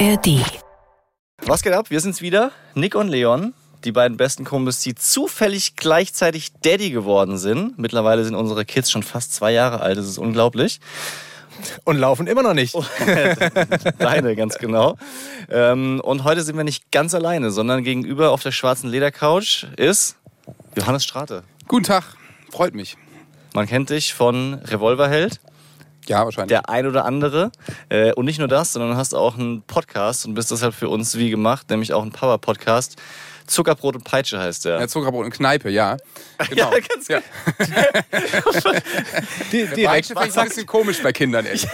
ARD. Was geht ab? Wir sind's wieder. Nick und Leon. Die beiden besten Kumpels, die zufällig gleichzeitig Daddy geworden sind. Mittlerweile sind unsere Kids schon fast zwei Jahre alt. Das ist unglaublich. Und laufen immer noch nicht. Deine, ganz genau. Ähm, und heute sind wir nicht ganz alleine, sondern gegenüber auf der schwarzen Ledercouch ist Johannes Strate. Guten Tag, freut mich. Man kennt dich von Revolverheld. Ja, wahrscheinlich. Der ein oder andere. Äh, und nicht nur das, sondern hast auch einen Podcast und bist deshalb für uns wie gemacht, nämlich auch ein Power-Podcast. Zuckerbrot und Peitsche heißt der. Ja, Zuckerbrot und Kneipe, ja. Genau. Ja, ganz ja. Die, Peitsche direkt. finde ich ein bisschen komisch bei Kindern, echt.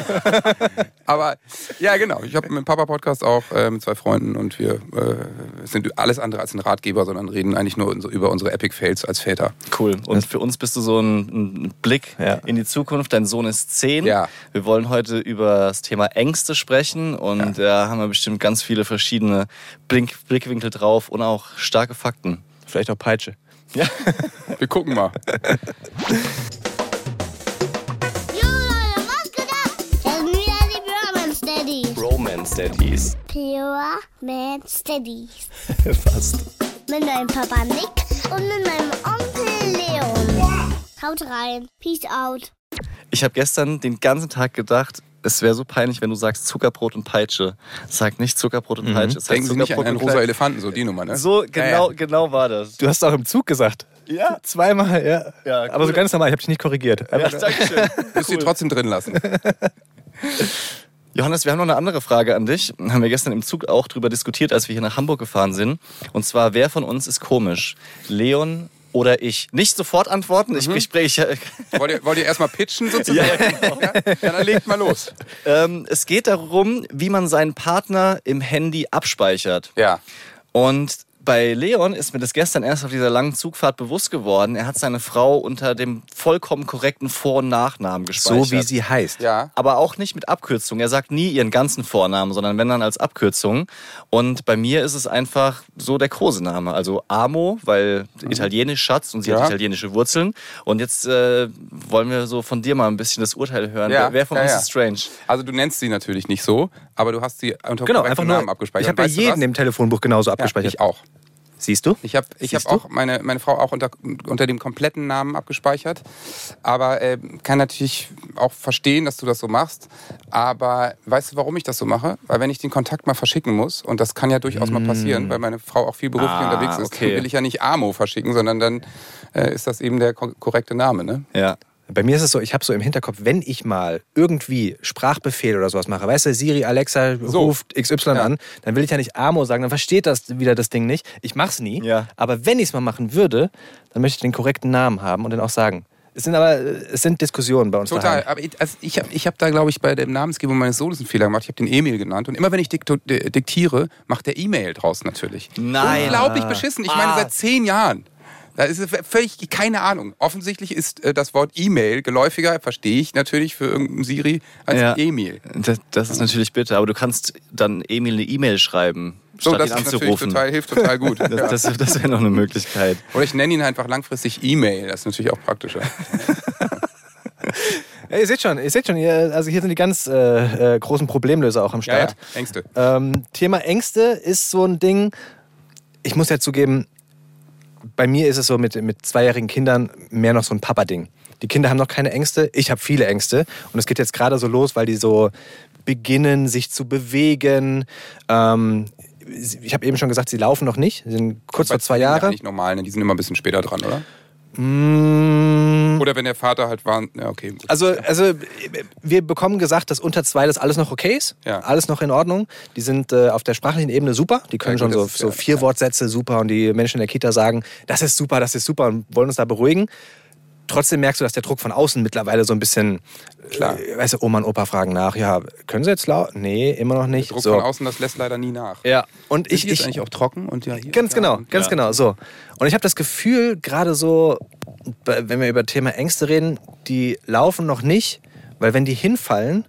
Aber ja, genau. Ich habe einen Papa-Podcast auch äh, mit zwei Freunden und wir äh, sind alles andere als ein Ratgeber, sondern reden eigentlich nur über unsere Epic Fails als Väter. Cool. Und für uns bist du so ein, ein Blick Ja. in die Zukunft. Dein Sohn ist zehn. Ja. Wir wollen heute über das Thema Ängste sprechen und da haben wir bestimmt ganz viele verschiedene Blink Blickwinkel drauf und auch starke Fakten. Vielleicht auch Peitsche. Ja. Wir gucken mal. Jo Leute, was geht ab? Das sind wieder die Pure Steadies. Romance Daddies. Pure Man Steadies. Fast. Mit meinem Papa Nick und mit meinem Onkel Leon. Haut rein. Peace out. Ich habe gestern den ganzen Tag gedacht, es wäre so peinlich, wenn du sagst Zuckerbrot und Peitsche. Sag nicht Zuckerbrot und Peitsche. Es heißt Denken Sie nicht an Zuckerbrot einen und rosa Peitsche. Elefanten, so die Nummer, ne? So genau, Ja, genau war das. Du hast auch im Zug gesagt. Ja. Zweimal, ja. Ja, cool. Aber so ganz normal, ich habe dich nicht korrigiert. Ja, danke schön. Müsst ihr trotzdem drin lassen. Johannes, wir haben noch eine andere Frage an dich. Haben wir gestern im Zug auch drüber diskutiert, als wir hier nach Hamburg gefahren sind. Und zwar, wer von uns ist komisch? Leon oder ich? Nicht sofort antworten. Ich, ich spreche. Wollt ihr, wollt ihr erstmal pitchen sozusagen? Ja, genau. ja, dann legt mal los. ähm, es geht darum, wie man seinen Partner im Handy abspeichert. Ja. Und bei Leon ist mir das gestern erst auf dieser langen Zugfahrt bewusst geworden. Er hat seine Frau unter dem vollkommen korrekten Vor- und Nachnamen gespeichert. so wie sie heißt. Ja. aber auch nicht mit Abkürzung. Er sagt nie ihren ganzen Vornamen, sondern wenn dann als Abkürzung. Und bei mir ist es einfach so der Kosename. Also Amo, weil italienisch Schatz und sie hat Ja. italienische Wurzeln. Und jetzt äh, wollen wir so von dir mal ein bisschen das Urteil hören. Ja, Wer, wer von ja, uns ja. ist strange? Also du nennst sie natürlich nicht so, aber du hast sie unter Genau, einfach nur. Namen abgespeichert. Ich habe bei jedem im Telefonbuch genauso ja, abgespeichert. Ich auch. Siehst du? Ich habe ich hab du? auch meine, meine Frau auch unter, unter dem kompletten Namen abgespeichert. Aber äh, kann natürlich auch verstehen, dass du das so machst. Aber weißt du, warum ich das so mache? Weil wenn ich den Kontakt mal verschicken muss, und das kann ja durchaus mal passieren, weil meine Frau auch viel beruflich Ah, unterwegs ist, okay. dann will ich ja nicht Amo verschicken, sondern dann äh, ist das eben der ko korrekte Name. Ne? Ja. Bei mir ist es so, ich habe so im Hinterkopf, wenn ich mal irgendwie Sprachbefehl oder sowas mache, weißt du, Siri, Alexa So. ruft XY Ja. an, dann will ich ja nicht Amo sagen, dann versteht das wieder das Ding nicht. Ich mach's nie. Ja. Aber wenn ich es mal machen würde, dann möchte ich den korrekten Namen haben und dann auch sagen. Es sind aber es sind Diskussionen bei uns Total. daheim. Aber ich, also ich habe ich hab da, glaube ich, bei der Namensgebung meines Sohnes einen Fehler gemacht. Ich habe den Emil genannt. Und immer wenn ich dikto, diktiere, macht der E-Mail draus natürlich. Nein. Unglaublich beschissen. Ich meine, Ah. seit zehn Jahren. Da ist es völlig keine Ahnung. Offensichtlich ist äh, das Wort E-Mail geläufiger, verstehe ich natürlich für irgendeinen Siri, als Ja. Emil. Das, das ist natürlich bitter, aber du kannst dann Emil eine E-Mail schreiben, So, statt das ihn ist natürlich anzurufen. total, hilft total gut. ja. das das, das wäre noch eine Möglichkeit. Oder ich nenne ihn einfach langfristig E-Mail. Das ist natürlich auch praktischer. Ja, ihr seht schon, ihr seht schon, ihr, also hier sind die ganz äh, äh, großen Problemlöser auch am Ja, ja. Start. Ängste. Ähm, Thema Ängste ist so ein Ding. Ich muss ja zugeben, bei mir ist es so mit, mit zweijährigen Kindern mehr noch so ein Papa-Ding. Die Kinder haben noch keine Ängste, ich habe viele Ängste. Und es geht jetzt gerade so los, weil die so beginnen, sich zu bewegen. Ähm, ich habe eben schon gesagt, sie laufen noch nicht. Sie sind kurz Bei vor zwei Zwillingen ja. Eigentlich normal, ne? Die sind immer ein bisschen später dran, oder? Mm, Oder wenn der Vater halt war. Ja, okay. Gut. Also, also wir bekommen gesagt, dass unter zwei das alles noch okay ist. Ja. Alles noch in Ordnung. Die sind äh, auf der sprachlichen Ebene super. Die können Ja, schon so, ist so ja- vier Wortsätze super und die Menschen in der Kita sagen, das ist super, das ist super und wollen uns da beruhigen. Trotzdem merkst du, dass der Druck von außen mittlerweile so ein bisschen, Klar. äh, weißt du, Oma und Opa fragen nach, ja, können sie jetzt laut? Nee, immer noch nicht. Druck so. von außen, das lässt leider nie nach. Ja, und Ich, ist ich, eigentlich auch trocken und ja hier. Ganz genau, ganz Ja. genau, so. Und ich habe das Gefühl, gerade so, wenn wir über Thema Ängste reden, die laufen noch nicht, weil wenn die hinfallen,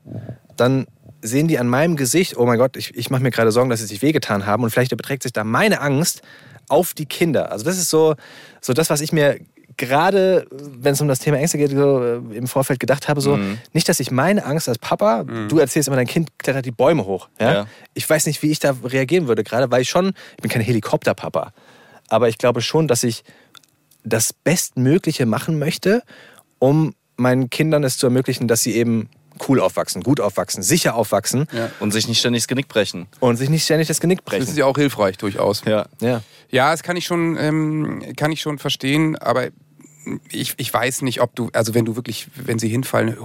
dann sehen die an meinem Gesicht, oh mein Gott, ich, ich mache mir gerade Sorgen, dass sie sich wehgetan haben und vielleicht überträgt sich da meine Angst auf die Kinder. Also das ist so, so das, was ich mir gerade, wenn es um das Thema Ängste geht, so äh, im Vorfeld gedacht habe, so, Mhm. nicht, dass ich meine Angst als Papa, du erzählst immer, dein Kind klettert die Bäume hoch. Ja? Ja. Ich weiß nicht, wie ich da reagieren würde, gerade weil ich schon, ich bin kein Helikopterpapa, aber ich glaube schon, dass ich das Bestmögliche machen möchte, um meinen Kindern es zu ermöglichen, dass sie eben cool aufwachsen, gut aufwachsen, sicher aufwachsen Und sich nicht ständig das Genick brechen. und sich nicht ständig das Genick Das brechen. ist ja auch hilfreich durchaus. Ja. Ja. Ja, das kann ich schon, ähm, kann ich schon verstehen, aber ich, ich weiß nicht, ob du, also wenn du wirklich, wenn sie hinfallen,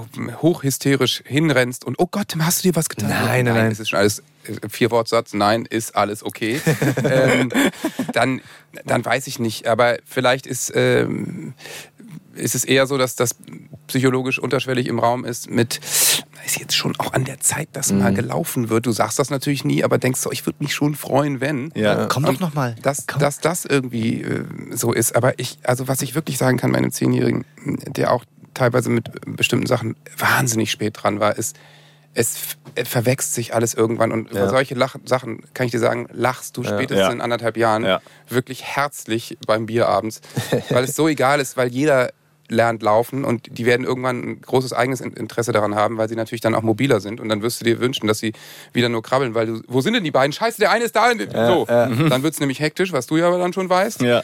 hochhysterisch hinrennst und oh Gott, hast du dir was getan? Nein, nein, nein. Es ist schon alles äh, vier Wortsatz, nein, ist alles okay. ähm, dann, dann weiß ich nicht. Aber vielleicht ist, ähm, ist es eher so, dass das psychologisch unterschwellig im Raum ist mit, ist jetzt schon auch an der Zeit, dass mal Mhm. gelaufen wird. Du sagst das natürlich nie, aber denkst so, ich würde mich schon freuen, wenn. Ja. Komm doch Und noch mal. Dass, Komm. dass das irgendwie äh, so ist. Aber ich, also was ich wirklich sagen kann, meinem Zehnjährigen, der auch teilweise mit bestimmten Sachen wahnsinnig spät dran war, ist, es äh, verwächst sich alles irgendwann. Und über Ja. solche Lach Sachen kann ich dir sagen, lachst du spätestens Ja. in anderthalb Jahren Ja. wirklich herzlich beim Bier abends. weil es so egal ist, weil jeder lernt laufen und die werden irgendwann ein großes eigenes In- Interesse daran haben, weil sie natürlich dann auch mobiler sind und dann wirst du dir wünschen, dass sie wieder nur krabbeln, weil du, wo sind denn die beiden? Scheiße, der eine ist da. so, dann wird es nämlich hektisch, was du ja aber dann schon weißt. Ja.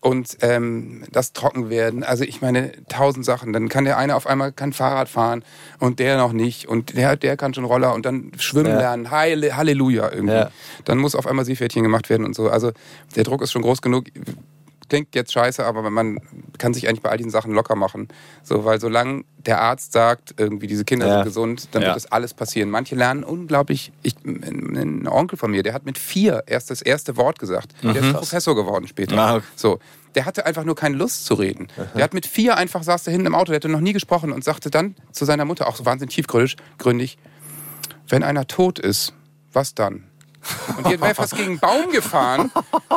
Und ähm, das trocken werden, also ich meine, tausend Sachen. Dann kann der eine auf einmal kann Fahrrad fahren und der noch nicht und der, der kann schon Roller und dann schwimmen Ja. lernen. Halle, Halleluja irgendwie. Ja. Dann muss auf einmal Seepferdchen gemacht werden und so. Also der Druck ist schon groß genug. Klingt jetzt scheiße, aber man kann sich eigentlich bei all diesen Sachen locker machen. So, weil solange der Arzt sagt, irgendwie diese Kinder Ja. sind gesund, dann Ja. wird das alles passieren. Manche lernen unglaublich. Ich, ein Onkel von mir, der hat mit vier erst das erste Wort gesagt. Der ist Professor geworden später. Ah, okay. So. Der hatte einfach nur keine Lust zu reden. Der hat mit vier einfach saß da hinten im Auto, der hatte noch nie gesprochen und sagte dann zu seiner Mutter, auch so wahnsinnig tiefgründig, gründig, wenn einer tot ist, was dann? Und die wäre fast gegen einen Baum gefahren,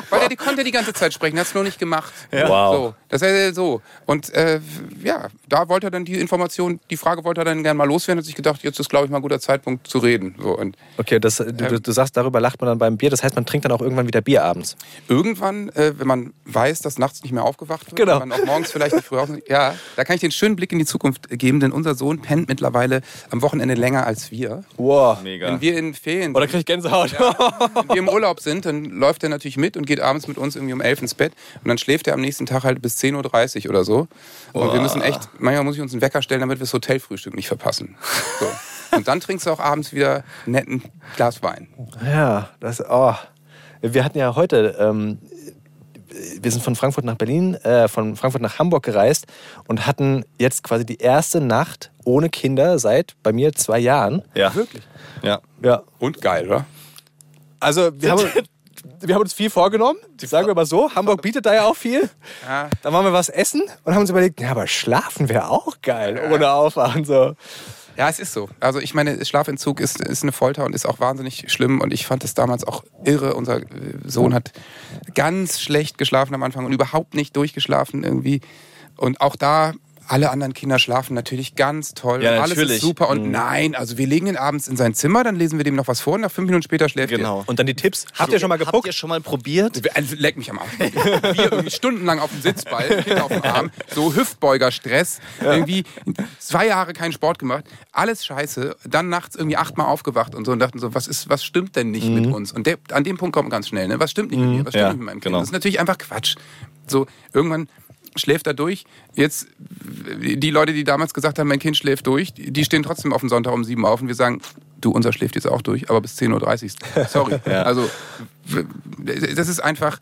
weil er die konnte die ganze Zeit sprechen, hat es nur nicht gemacht. Wow. So, das ist so. Und äh, ja, da wollte er dann die Information, die Frage wollte er dann gerne mal loswerden, hat sich gedacht, jetzt ist, glaube ich, mal ein guter Zeitpunkt zu reden. So, und Okay, das, du, du, du sagst, darüber lacht man dann beim Bier. Das heißt, man trinkt dann auch irgendwann wieder Bier abends. irgendwann, äh, wenn man weiß, dass nachts nicht mehr aufgewacht wird, Genau. wenn man auch morgens vielleicht nicht früh auf, ja, da kann ich den schönen Blick in die Zukunft geben, denn unser Sohn pennt mittlerweile am Wochenende länger als wir. Wow. Mega. Wenn wir in Ferien Oder krieg ich Gänsehaut? wenn wir im Urlaub sind, dann läuft er natürlich mit und geht abends mit uns irgendwie um elf ins Bett. Und dann schläft er am nächsten Tag halt bis 10.30 Uhr oder so. Und wir müssen echt, manchmal muss ich uns einen Wecker stellen, damit wir das Hotelfrühstück nicht verpassen. So. Und dann trinkst du auch abends wieder einen netten Glas Wein. Ja, das, oh. Wir hatten ja heute, ähm, wir sind von Frankfurt nach Berlin, äh, von Frankfurt nach Hamburg gereist und hatten jetzt quasi die erste Nacht ohne Kinder seit bei mir zwei Jahren. Ja. Wirklich? Ja. Ja. Und geil, oder? Also wir haben, wir haben uns viel vorgenommen, sagen wir mal so. Hamburg bietet da ja auch viel. Ja. Dann waren wir was essen und haben uns überlegt, ja, aber schlafen wäre auch geil, ohne Aufwachen. So. Ja, es ist so. Also ich meine, Schlafentzug ist, ist eine Folter und ist auch wahnsinnig schlimm. Und ich fand es damals auch irre. Unser äh, Sohn hat ganz schlecht geschlafen am Anfang und überhaupt nicht durchgeschlafen irgendwie. Und auch da, alle anderen Kinder schlafen natürlich ganz toll. Ja, und alles natürlich. ist super. Und nein, also wir legen ihn abends in sein Zimmer, dann lesen wir dem noch was vor und nach fünf Minuten später schläft Genau. Und dann die Tipps. Habt ihr schon mal Habt geguckt? ihr schon mal probiert? er. Also, leck mich am Arsch. Wir irgendwie stundenlang auf dem Sitzball, Kind auf dem Arm, so Hüftbeugerstress, irgendwie zwei Jahre keinen Sport gemacht, alles scheiße, dann nachts irgendwie achtmal aufgewacht und so und dachten so, was ist, was stimmt denn nicht mit uns? Und der, an dem Punkt kommt man ganz schnell, ne? Was stimmt nicht mit mir? Was stimmt Ja, nicht mit meinem Kind? genau. Das ist natürlich einfach Quatsch. So, irgendwann schläft er durch. Jetzt, die Leute, die damals gesagt haben, mein Kind schläft durch, die stehen trotzdem auf den Sonntag um sieben auf und wir sagen, du, unser schläft jetzt auch durch, aber bis 10.30 Uhr. Sorry. Also, w- das ist einfach,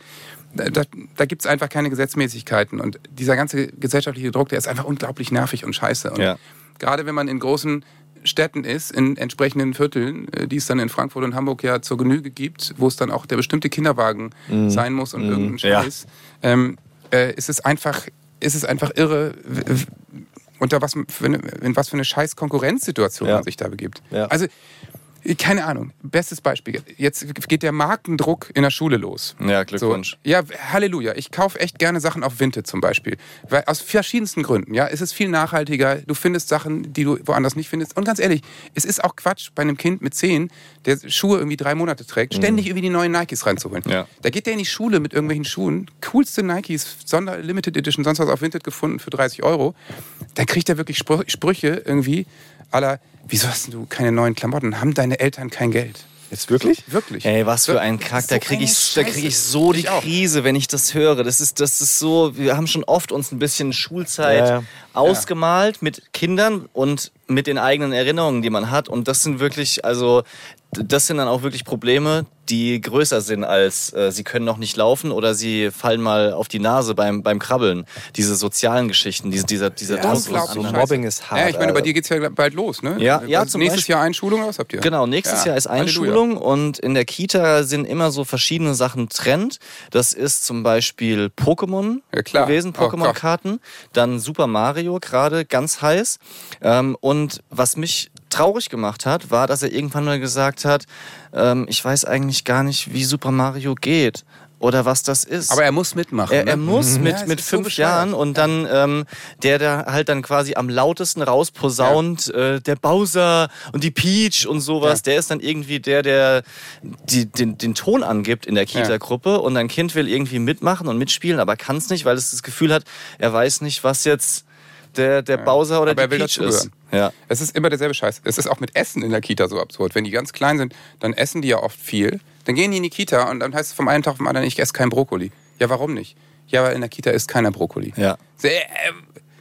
da, da gibt es einfach keine Gesetzmäßigkeiten. Und dieser ganze gesellschaftliche Druck, der ist einfach unglaublich nervig und scheiße. Und Ja. gerade wenn man in großen Städten ist, in entsprechenden Vierteln, äh, die es dann in Frankfurt und Hamburg ja zur Genüge gibt, wo es dann auch der bestimmte Kinderwagen sein muss und irgendein Ja. Scheiß, ähm, äh, ist es einfach, ist es einfach irre, unter was für eine, in was für eine scheiß Konkurrenzsituation Ja. man sich da begibt. Ja. Also Keine Ahnung. Bestes Beispiel. Jetzt geht der Markendruck in der Schule los. Ja, Glückwunsch. So, ja, Halleluja. Ich kaufe echt gerne Sachen auf Vinted zum Beispiel. Weil, aus verschiedensten Gründen. Ja, es ist viel nachhaltiger. Du findest Sachen, die du woanders nicht findest. Und ganz ehrlich, es ist auch Quatsch bei einem Kind mit zehn, der Schuhe irgendwie drei Monate trägt, ständig irgendwie die neuen Nikes reinzuholen. Ja. Da geht der in die Schule mit irgendwelchen Schuhen, coolste Nikes, Sonder Limited Edition, sonst was auf Vinted gefunden für 30 Euro. Dann kriegt er wirklich Sprü- Sprüche irgendwie aller, wieso hast du keine neuen Klamotten? Haben deine Eltern kein Geld? Jetzt wirklich? Wirklich. Ey, was für ein Kack. Da so kriege ich, da krieg ich so die. Krise, wenn ich das höre. Das ist, das ist so, wir haben schon oft uns ein bisschen Schulzeit Ja, ja. ausgemalt mit Kindern und mit den eigenen Erinnerungen, die man hat. Und das sind wirklich, also, das sind dann auch wirklich Probleme, die größer sind als äh, sie können noch nicht laufen oder sie fallen mal auf die Nase beim, beim Krabbeln. Diese sozialen Geschichten, diese, dieser, dieser Ja, Druck. das ist aus so Mobbing ist hart. Ja, ich meine, bei Alter. dir geht es ja bald los, ne? Ja, ja, Also zum Nächstes Beispiel. Jahr Einschulung, oder was habt ihr? Genau, nächstes Ja, Jahr ist Halleluja. Einschulung und in der Kita sind immer so verschiedene Sachen Trend. Das ist zum Beispiel Pokémon Ja, gewesen, Oh Pokémon-Karten. Dann Super Mario, gerade ganz heiß. Ähm, und was mich traurig gemacht hat, war, dass er irgendwann mal gesagt hat, ähm, ich weiß eigentlich gar nicht, wie Super Mario geht oder was das ist. Aber er muss mitmachen. Er, er ne? muss mit, Ja, mit so fünf bescheuert. Jahren und dann ähm, der, der halt dann quasi am lautesten rausposaunt, äh, der Bowser und die Peach und sowas, Ja. der ist dann irgendwie der, der die, den, den Ton angibt in der Kita-Gruppe und ein Kind will irgendwie mitmachen und mitspielen, aber kann es nicht, weil es das Gefühl hat, er weiß nicht, was jetzt der, der Bowser oder Aber er die Peach ist. Ja. Es ist immer derselbe Scheiß. Es ist auch mit Essen in der Kita so absurd. Wenn die ganz klein sind, dann essen die ja oft viel. Dann gehen die in die Kita und dann heißt es vom einen Tag auf den anderen, ich esse kein Brokkoli. Ja, warum nicht? Ja, weil in der Kita isst keiner Brokkoli. Ja. So, äh,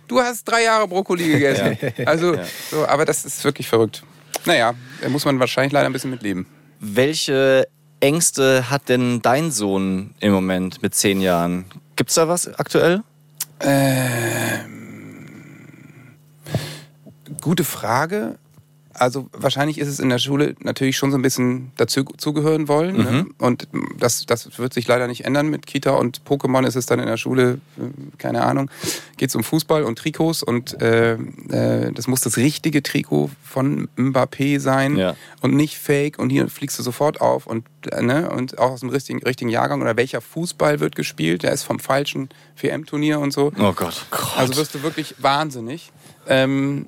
du hast drei Jahre Brokkoli gegessen. Also, so, aber das ist wirklich verrückt. Naja, da muss man wahrscheinlich leider ein bisschen mitleben. Welche Ängste hat denn dein Sohn im Moment mit zehn Jahren? Gibt's da was aktuell? Gute Frage. Also wahrscheinlich ist es in der Schule natürlich schon so ein bisschen dazu zugehören wollen. Ne? Und das, das wird sich leider nicht ändern mit Kita und Pokémon ist es dann in der Schule, äh, keine Ahnung, geht es um Fußball und Trikots und äh, äh, das muss das richtige Trikot von Mbappé sein Ja. und nicht fake und hier fliegst du sofort auf und, äh, ne? und auch aus dem richtigen, richtigen Jahrgang oder welcher Fußball wird gespielt, der ist vom falschen WM-Turnier und so. Oh Gott. Also wirst du wirklich wahnsinnig. Ähm,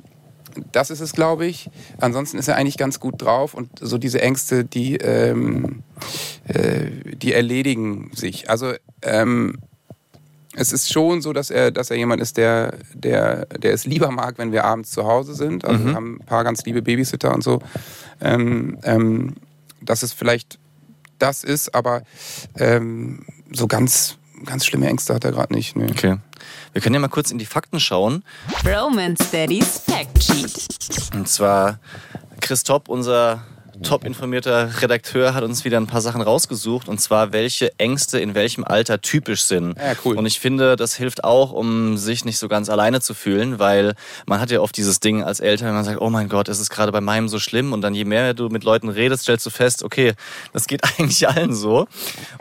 das ist es, glaube ich. Ansonsten ist er eigentlich ganz gut drauf und so diese Ängste, die, ähm, äh, die erledigen sich. Also ähm, es ist schon so, dass er, dass er jemand ist, der, der, der es lieber mag, wenn wir abends zu Hause sind. Also wir haben ein paar ganz liebe Babysitter und so. Ähm, ähm, dass es vielleicht das ist, aber ähm, so ganz, ganz schlimme Ängste hat er gerade nicht. Nee. Okay. Wir können ja mal kurz in die Fakten schauen. Romance Daddy's Fact Sheet. Und zwar Chris Topp, unser top informierter Redakteur, hat uns wieder ein paar Sachen rausgesucht. Und zwar, welche Ängste in welchem Alter typisch sind. Ja, cool. Und ich finde, das hilft auch, um sich nicht so ganz alleine zu fühlen, weil man hat ja oft dieses Ding als Eltern, wenn man sagt, oh mein Gott, es ist gerade bei meinem so schlimm. Und dann je mehr du mit Leuten redest, stellst du fest, okay, das geht eigentlich allen so.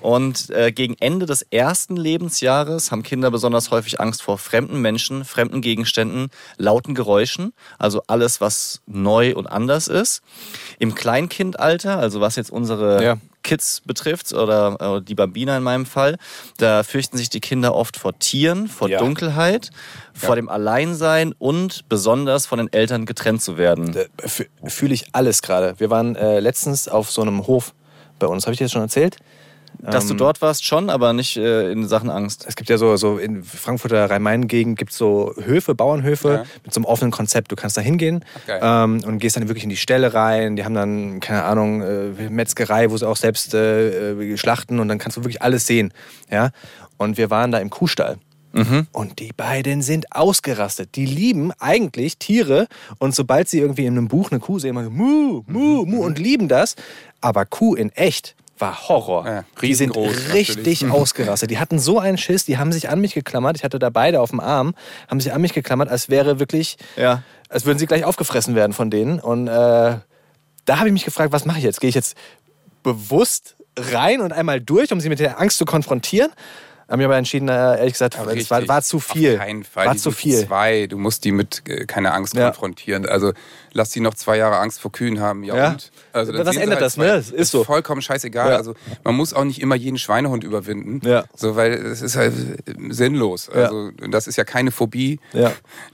Und äh, gegen Ende des ersten Lebensjahres haben Kinder besonders häufig Angst vor fremden Menschen, fremden Gegenständen, lauten Geräuschen, also alles, was neu und anders ist. Im Kleinkindalter, also was jetzt unsere Ja. Kids betrifft oder äh, die Bambina in meinem Fall, da fürchten sich die Kinder oft vor Tieren, vor Ja. Dunkelheit, vor dem Alleinsein und besonders von den Eltern getrennt zu werden. Fü- Fühle ich alles gerade. Wir waren äh, letztens auf so einem Hof bei uns. Habe ich dir das schon erzählt? Dass Ähm, du dort warst schon, aber nicht äh, in Sachen Angst. Es gibt ja so, so in Frankfurter Rhein-Main-Gegend gibt es so Höfe, Bauernhöfe Ja. mit so einem offenen Konzept. Du kannst da hingehen ähm, und gehst dann wirklich in die Ställe rein. Die haben dann, keine Ahnung, äh, Metzgerei, wo sie auch selbst äh, schlachten und dann kannst du wirklich alles sehen. Ja? Und wir waren da im Kuhstall. Und die beiden sind ausgerastet. Die lieben eigentlich Tiere und sobald sie irgendwie in einem Buch eine Kuh sehen, machen sie Mu, Mu, Mu und lieben das. Aber Kuh in echt war Horror. Ja, die sind richtig natürlich. ausgerastet. Die hatten so einen Schiss, die haben sich an mich geklammert. Ich hatte da beide auf dem Arm, haben sich an mich geklammert, als wäre wirklich, Ja. als würden sie gleich aufgefressen werden von denen. Und äh, da habe ich mich gefragt, was mache ich jetzt? Gehe ich jetzt bewusst rein und einmal durch, um sie mit der Angst zu konfrontieren? Haben wir aber entschieden, äh, ehrlich gesagt, Aber es war, war zu viel. Auf keinen Fall. War die zu viel. Zwei, du musst die mit äh, keine Angst Ja. konfrontieren. Also lass die noch zwei Jahre Angst vor Kühen haben. Ja, Ja. und? Also, dann sie ändert das, zwei- ne? Das ist so. vollkommen scheißegal. Ja. Also man muss auch nicht immer jeden Schweinehund überwinden. Ja. So, weil es ist halt sinnlos. Also das ist ja keine Phobie,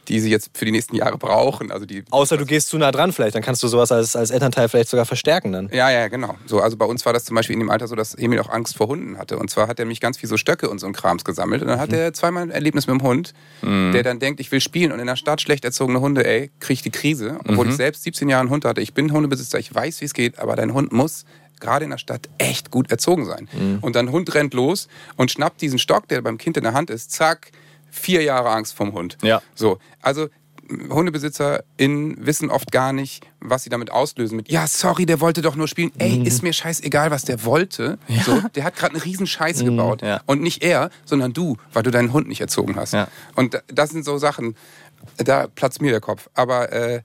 die sie jetzt für die nächsten Jahre brauchen. Also die Außer du gehst zu nah dran vielleicht, dann kannst du sowas als, als Elternteil vielleicht sogar verstärken dann. Ja, ja, genau. So, also bei uns war das zum Beispiel in dem Alter so, dass Emil auch Angst vor Hunden hatte. Und zwar hat er mich ganz viel so Stöcke und so ein Krams gesammelt. Und dann hat er zweimal ein Erlebnis mit dem Hund, der dann denkt, ich will spielen. Und in der Stadt schlecht erzogene Hunde, ey, kriege ich die Krise. Obwohl ich selbst 17 Jahre einen Hund hatte. Ich bin Hundebesitzer, ich weiß, wie es geht, aber dein Hund muss gerade in der Stadt echt gut erzogen sein. Und dein Hund rennt los und schnappt diesen Stock, der beim Kind in der Hand ist, zack, vier Jahre Angst vom Hund. Ja. So, also HundebesitzerInnen wissen oft gar nicht, was sie damit auslösen. Mit, ja, sorry, der wollte doch nur spielen. Ey, ist mir scheißegal, was der wollte. So, der hat gerade eine riesen Scheiße gebaut. Ja. Und nicht er, sondern du, weil du deinen Hund nicht erzogen hast. Ja. Und da- das sind so Sachen, da platzt mir der Kopf. Aber äh,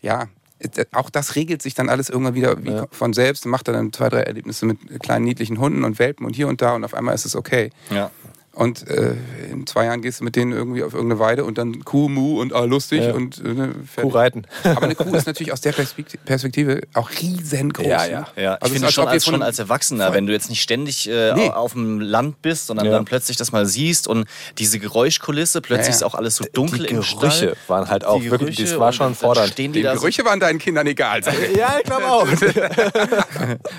ja, äh, auch das regelt sich dann alles irgendwann wieder wie von selbst macht dann zwei, drei Erlebnisse mit kleinen niedlichen Hunden und Welpen und hier und da und auf einmal ist es okay. Ja. Und äh, in zwei Jahren gehst du mit denen irgendwie auf irgendeine Weide und dann Kuh, Mu und ah, lustig Ja. und äh, ne, Kuh fertig. reiten. Aber eine Kuh ist natürlich aus der Perspekt- Perspektive auch riesengroß. Ja, ja. Ja, ich Also es finde schon, als, schon als Erwachsener, Voll. wenn du jetzt nicht ständig äh, Nee. auf dem Land bist, sondern Ja. dann plötzlich das mal siehst und diese Geräuschkulisse, plötzlich Ja, ja. ist auch alles so dunkel die im Gerüche Stall. waren halt auch Die wirklich, das Gerüche war schon fordernd. Die Die Gerüche waren deinen Kindern egal. sag ich. Ja, ich glaube auch.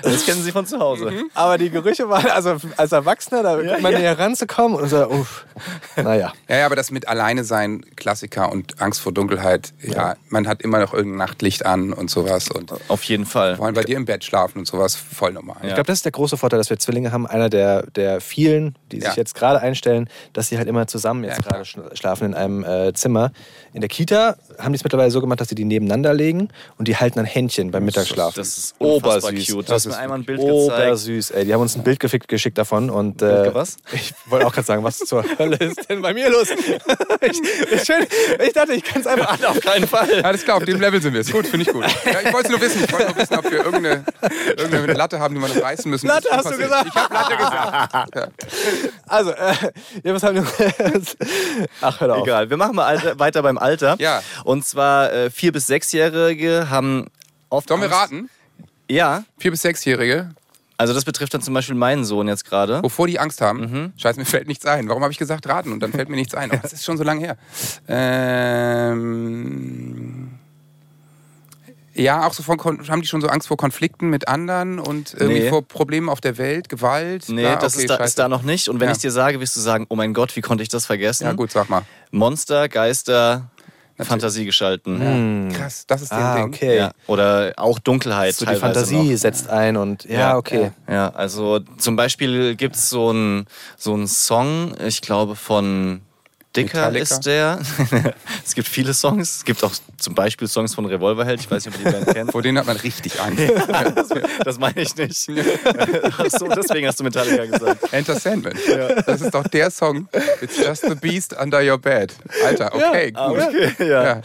das kennen sie von zu Hause. Mhm. Aber die Gerüche waren, also als Erwachsener, da Ja, kommt man ja. näher ranzukommen und so, uff. Naja. Ja, ja, aber das mit Alleine sein, Klassiker und Angst vor Dunkelheit, ja, man hat immer noch irgendein Nachtlicht an und sowas und Auf jeden Fall. wollen bei dir im Bett schlafen und sowas, voll normal. Ich glaube, das ist der große Vorteil, dass wir Zwillinge haben. Einer der, der vielen, die sich Ja. jetzt gerade einstellen, dass sie halt immer zusammen jetzt Ja, gerade schla- schlafen in einem äh, Zimmer. In der Kita haben die es mittlerweile so gemacht, dass sie die nebeneinander legen und die halten dann Händchen beim Mittagsschlafen. Das ist Obersüß. cute. Du Das hast mir ist einmal ein Bild gezeigt. Obersüß, ey. Die haben uns ein Bild geschickt davon und äh, Bild was? ich wollte auch gerade sagen, was zur Hölle ist denn bei mir los? ich, ich, schön, ich dachte, ich kann es einfach Auf keinen Fall. Alles klar, auf dem Level sind wir. Ist gut, finde ich gut. Ja, ich wollte nur wissen, ich wollte nur wissen, ob wir irgendeine, irgendeine Latte haben, die wir noch reißen müssen. Latte hast du passiert. gesagt. Ich habe Latte gesagt. Also, äh, ja, was haben wir? Ach, hör doch auf. Egal, wir machen mal Alter, weiter beim Alter. Ja. Und zwar äh, vier bis sechsjährige haben oft Sollen wir raten? Ja, Vier- bis sechsjährige, also das betrifft dann zum Beispiel meinen Sohn jetzt gerade. wovor die Angst haben. Mhm. Scheiße, mir fällt nichts ein. Warum habe ich gesagt raten und dann fällt mir nichts ein? Aber das ist schon so lange her. Ähm, ja, auch so von, haben die schon so Angst vor Konflikten mit anderen und irgendwie Nee. vor Problemen auf der Welt, Gewalt? Nee, Ja, das okay, ist, da, ist da noch nicht. Und wenn Ja. ich dir sage, wirst du sagen, oh mein Gott, wie konnte ich das vergessen? Ja, gut, sag mal. Monster, Geister, Fantasie geschalten. Krass, das ist den Ah, Ding. okay. Ja. Oder auch Dunkelheit. So die Fantasie noch. setzt ein und ja, Ja, okay. Ja, also zum Beispiel gibt es so einen so einen Song, ich glaube von Dicker Metallica? ist der. es gibt viele Songs. Es gibt auch zum Beispiel Songs von Revolverheld. Ich weiß nicht, ob ihr die Band kennt. Vor denen hat man richtig Angst. Das meine ich nicht. Ach so, deswegen hast du Metallica gesagt. Enter Sandman. Das ist doch der Song. It's just the beast under your bed. Alter, okay, Ah, gut. okay, ja. Ja.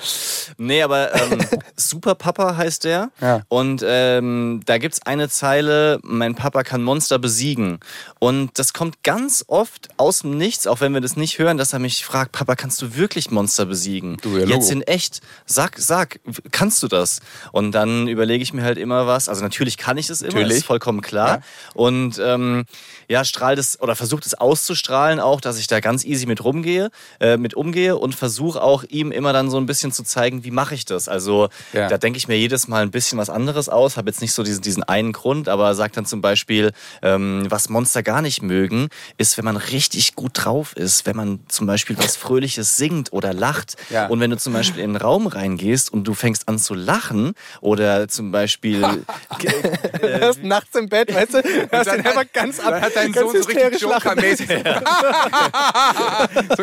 Nee, aber ähm, Super Papa heißt der. Ja. Und ähm, da gibt's eine Zeile, mein Papa kann Monster besiegen. Und das kommt ganz oft aus dem Nichts, auch wenn wir das nicht hören, dass er mich fragt, Papa, kannst du wirklich Monster besiegen? Du, ja. Jetzt in echt. Sag, sag, kannst du das? Und dann überlege ich mir halt immer was. Also natürlich kann ich das immer, Natürlich. ist vollkommen klar. Ja. Und ähm, ja, strahlt es oder versucht es auszustrahlen auch, dass ich da ganz easy mit rumgehe, äh, mit umgehe und versuche auch ihm immer dann so ein bisschen zu zeigen, wie mache ich das. Also Ja. da denke ich mir jedes Mal ein bisschen was anderes aus, habe jetzt nicht so diesen, diesen einen Grund, aber sag dann zum Beispiel, ähm, was Monster gar nicht mögen, ist, wenn man richtig gut drauf ist, wenn man zum Beispiel was Fröhliches singt oder lacht. Ja. Und wenn du zum Beispiel in einen Raum reingehst und du fängst an zu lachen oder zum Beispiel Du hörst nachts im Bett, weißt du, hörst den einfach ganz ab. Dann hat dein Sohn so richtig. Joker-mäßig. so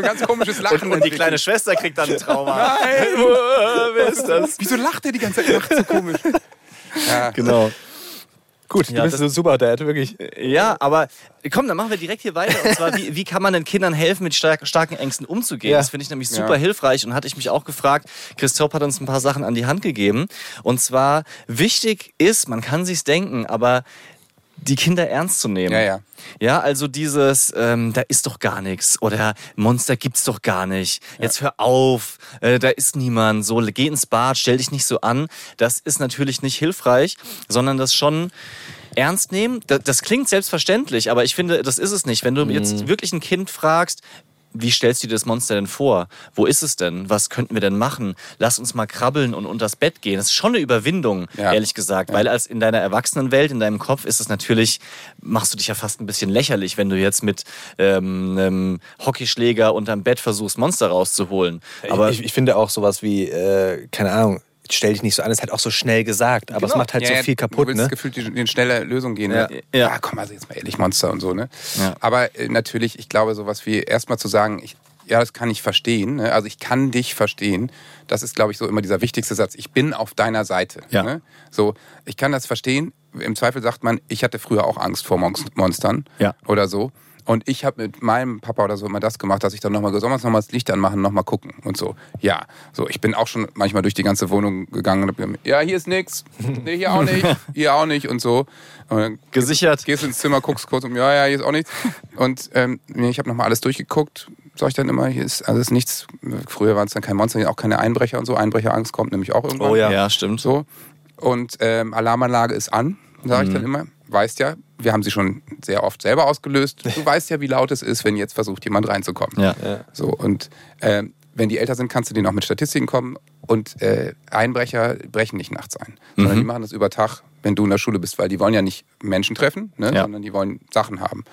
ein ganz komisches Lachen. und die kleine Schwester kriegt dann ein Trauma. Nein! Wer ist das? Wieso lacht er die ganze Zeit nachts so komisch? Ja. Genau. Gut, Ja, du bist so super Dad, wirklich. Ja, aber komm, dann machen wir direkt hier weiter. Und zwar, wie, wie kann man den Kindern helfen, mit stark, starken Ängsten umzugehen? Ja. Das finde ich nämlich super Ja. hilfreich und hatte ich mich auch gefragt. Christoph hat uns ein paar Sachen an die Hand gegeben. Und zwar, wichtig ist, man kann sich's denken, aber die Kinder ernst zu nehmen. Ja, ja. Ja, also dieses, ähm, da ist doch gar nichts oder Monster gibt's doch gar nicht. Jetzt hör auf, äh, da ist niemand. So, geh ins Bad, stell dich nicht so an. Das ist natürlich nicht hilfreich, sondern das schon ernst nehmen. Das, das klingt selbstverständlich, aber ich finde, das ist es nicht. Wenn du jetzt wirklich ein Kind fragst, wie stellst du dir das Monster denn vor? Wo ist es denn? Was könnten wir denn machen? Lass uns mal krabbeln und unters Bett gehen. Das ist schon eine Überwindung, Ja. ehrlich gesagt. Weil als in deiner Erwachsenenwelt, in deinem Kopf ist es natürlich, machst du dich ja fast ein bisschen lächerlich, wenn du jetzt mit ähm, einem Hockeyschläger unterm Bett versuchst, Monster rauszuholen. Aber ich, ich finde auch sowas wie, äh, keine Ahnung, stell dich nicht so an, ist halt auch so schnell gesagt, aber es Genau. macht halt Ja, so ja, viel Du kaputt, willst ne? gefühlt die, die schnelle Lösung gehen. Ja. Ne? Ja. komm, also jetzt mal ehrlich, Monster und so. Ne? Aber äh, natürlich, ich glaube, sowas wie erstmal zu sagen, ich, ja, das kann ich verstehen. Ne? Also ich kann dich verstehen. Das ist, glaube ich, so immer dieser wichtigste Satz. Ich bin auf deiner Seite. Ja. Ne? So, ich kann das verstehen. Im Zweifel sagt man, ich hatte früher auch Angst vor Mon Monstern Ja. oder so. Und ich habe mit meinem Papa oder so immer das gemacht, dass ich dann nochmal gesagt habe, nochmal das Licht anmachen, nochmal gucken und so. Ja, so ich bin auch schon manchmal durch die ganze Wohnung gegangen und hab gesagt, ja, hier ist nix, nee, hier auch nicht, hier auch nicht und so. Und dann Gesichert. Gehst ins Zimmer, guckst kurz um, ja, ja, hier ist auch nichts. Und ähm, ich habe nochmal alles durchgeguckt, sag ich dann immer, hier ist alles nichts. Früher waren es dann kein Monster, auch keine Einbrecher und so. Einbrecherangst kommt nämlich auch irgendwann. Oh ja. ja, stimmt. So. Und ähm, Alarmanlage ist an, sage ich dann immer. Weißt ja, wir haben sie schon sehr oft selber ausgelöst. Du weißt ja, wie laut es ist, wenn jetzt versucht, jemand reinzukommen. Ja. So, und ähm, wenn die älter sind, kannst du denen auch mit Statistiken kommen. Und äh, Einbrecher brechen nicht nachts ein, sondern die machen das über Tag, wenn du in der Schule bist, weil die wollen ja nicht Menschen treffen, ne, Ja. sondern die wollen Sachen haben.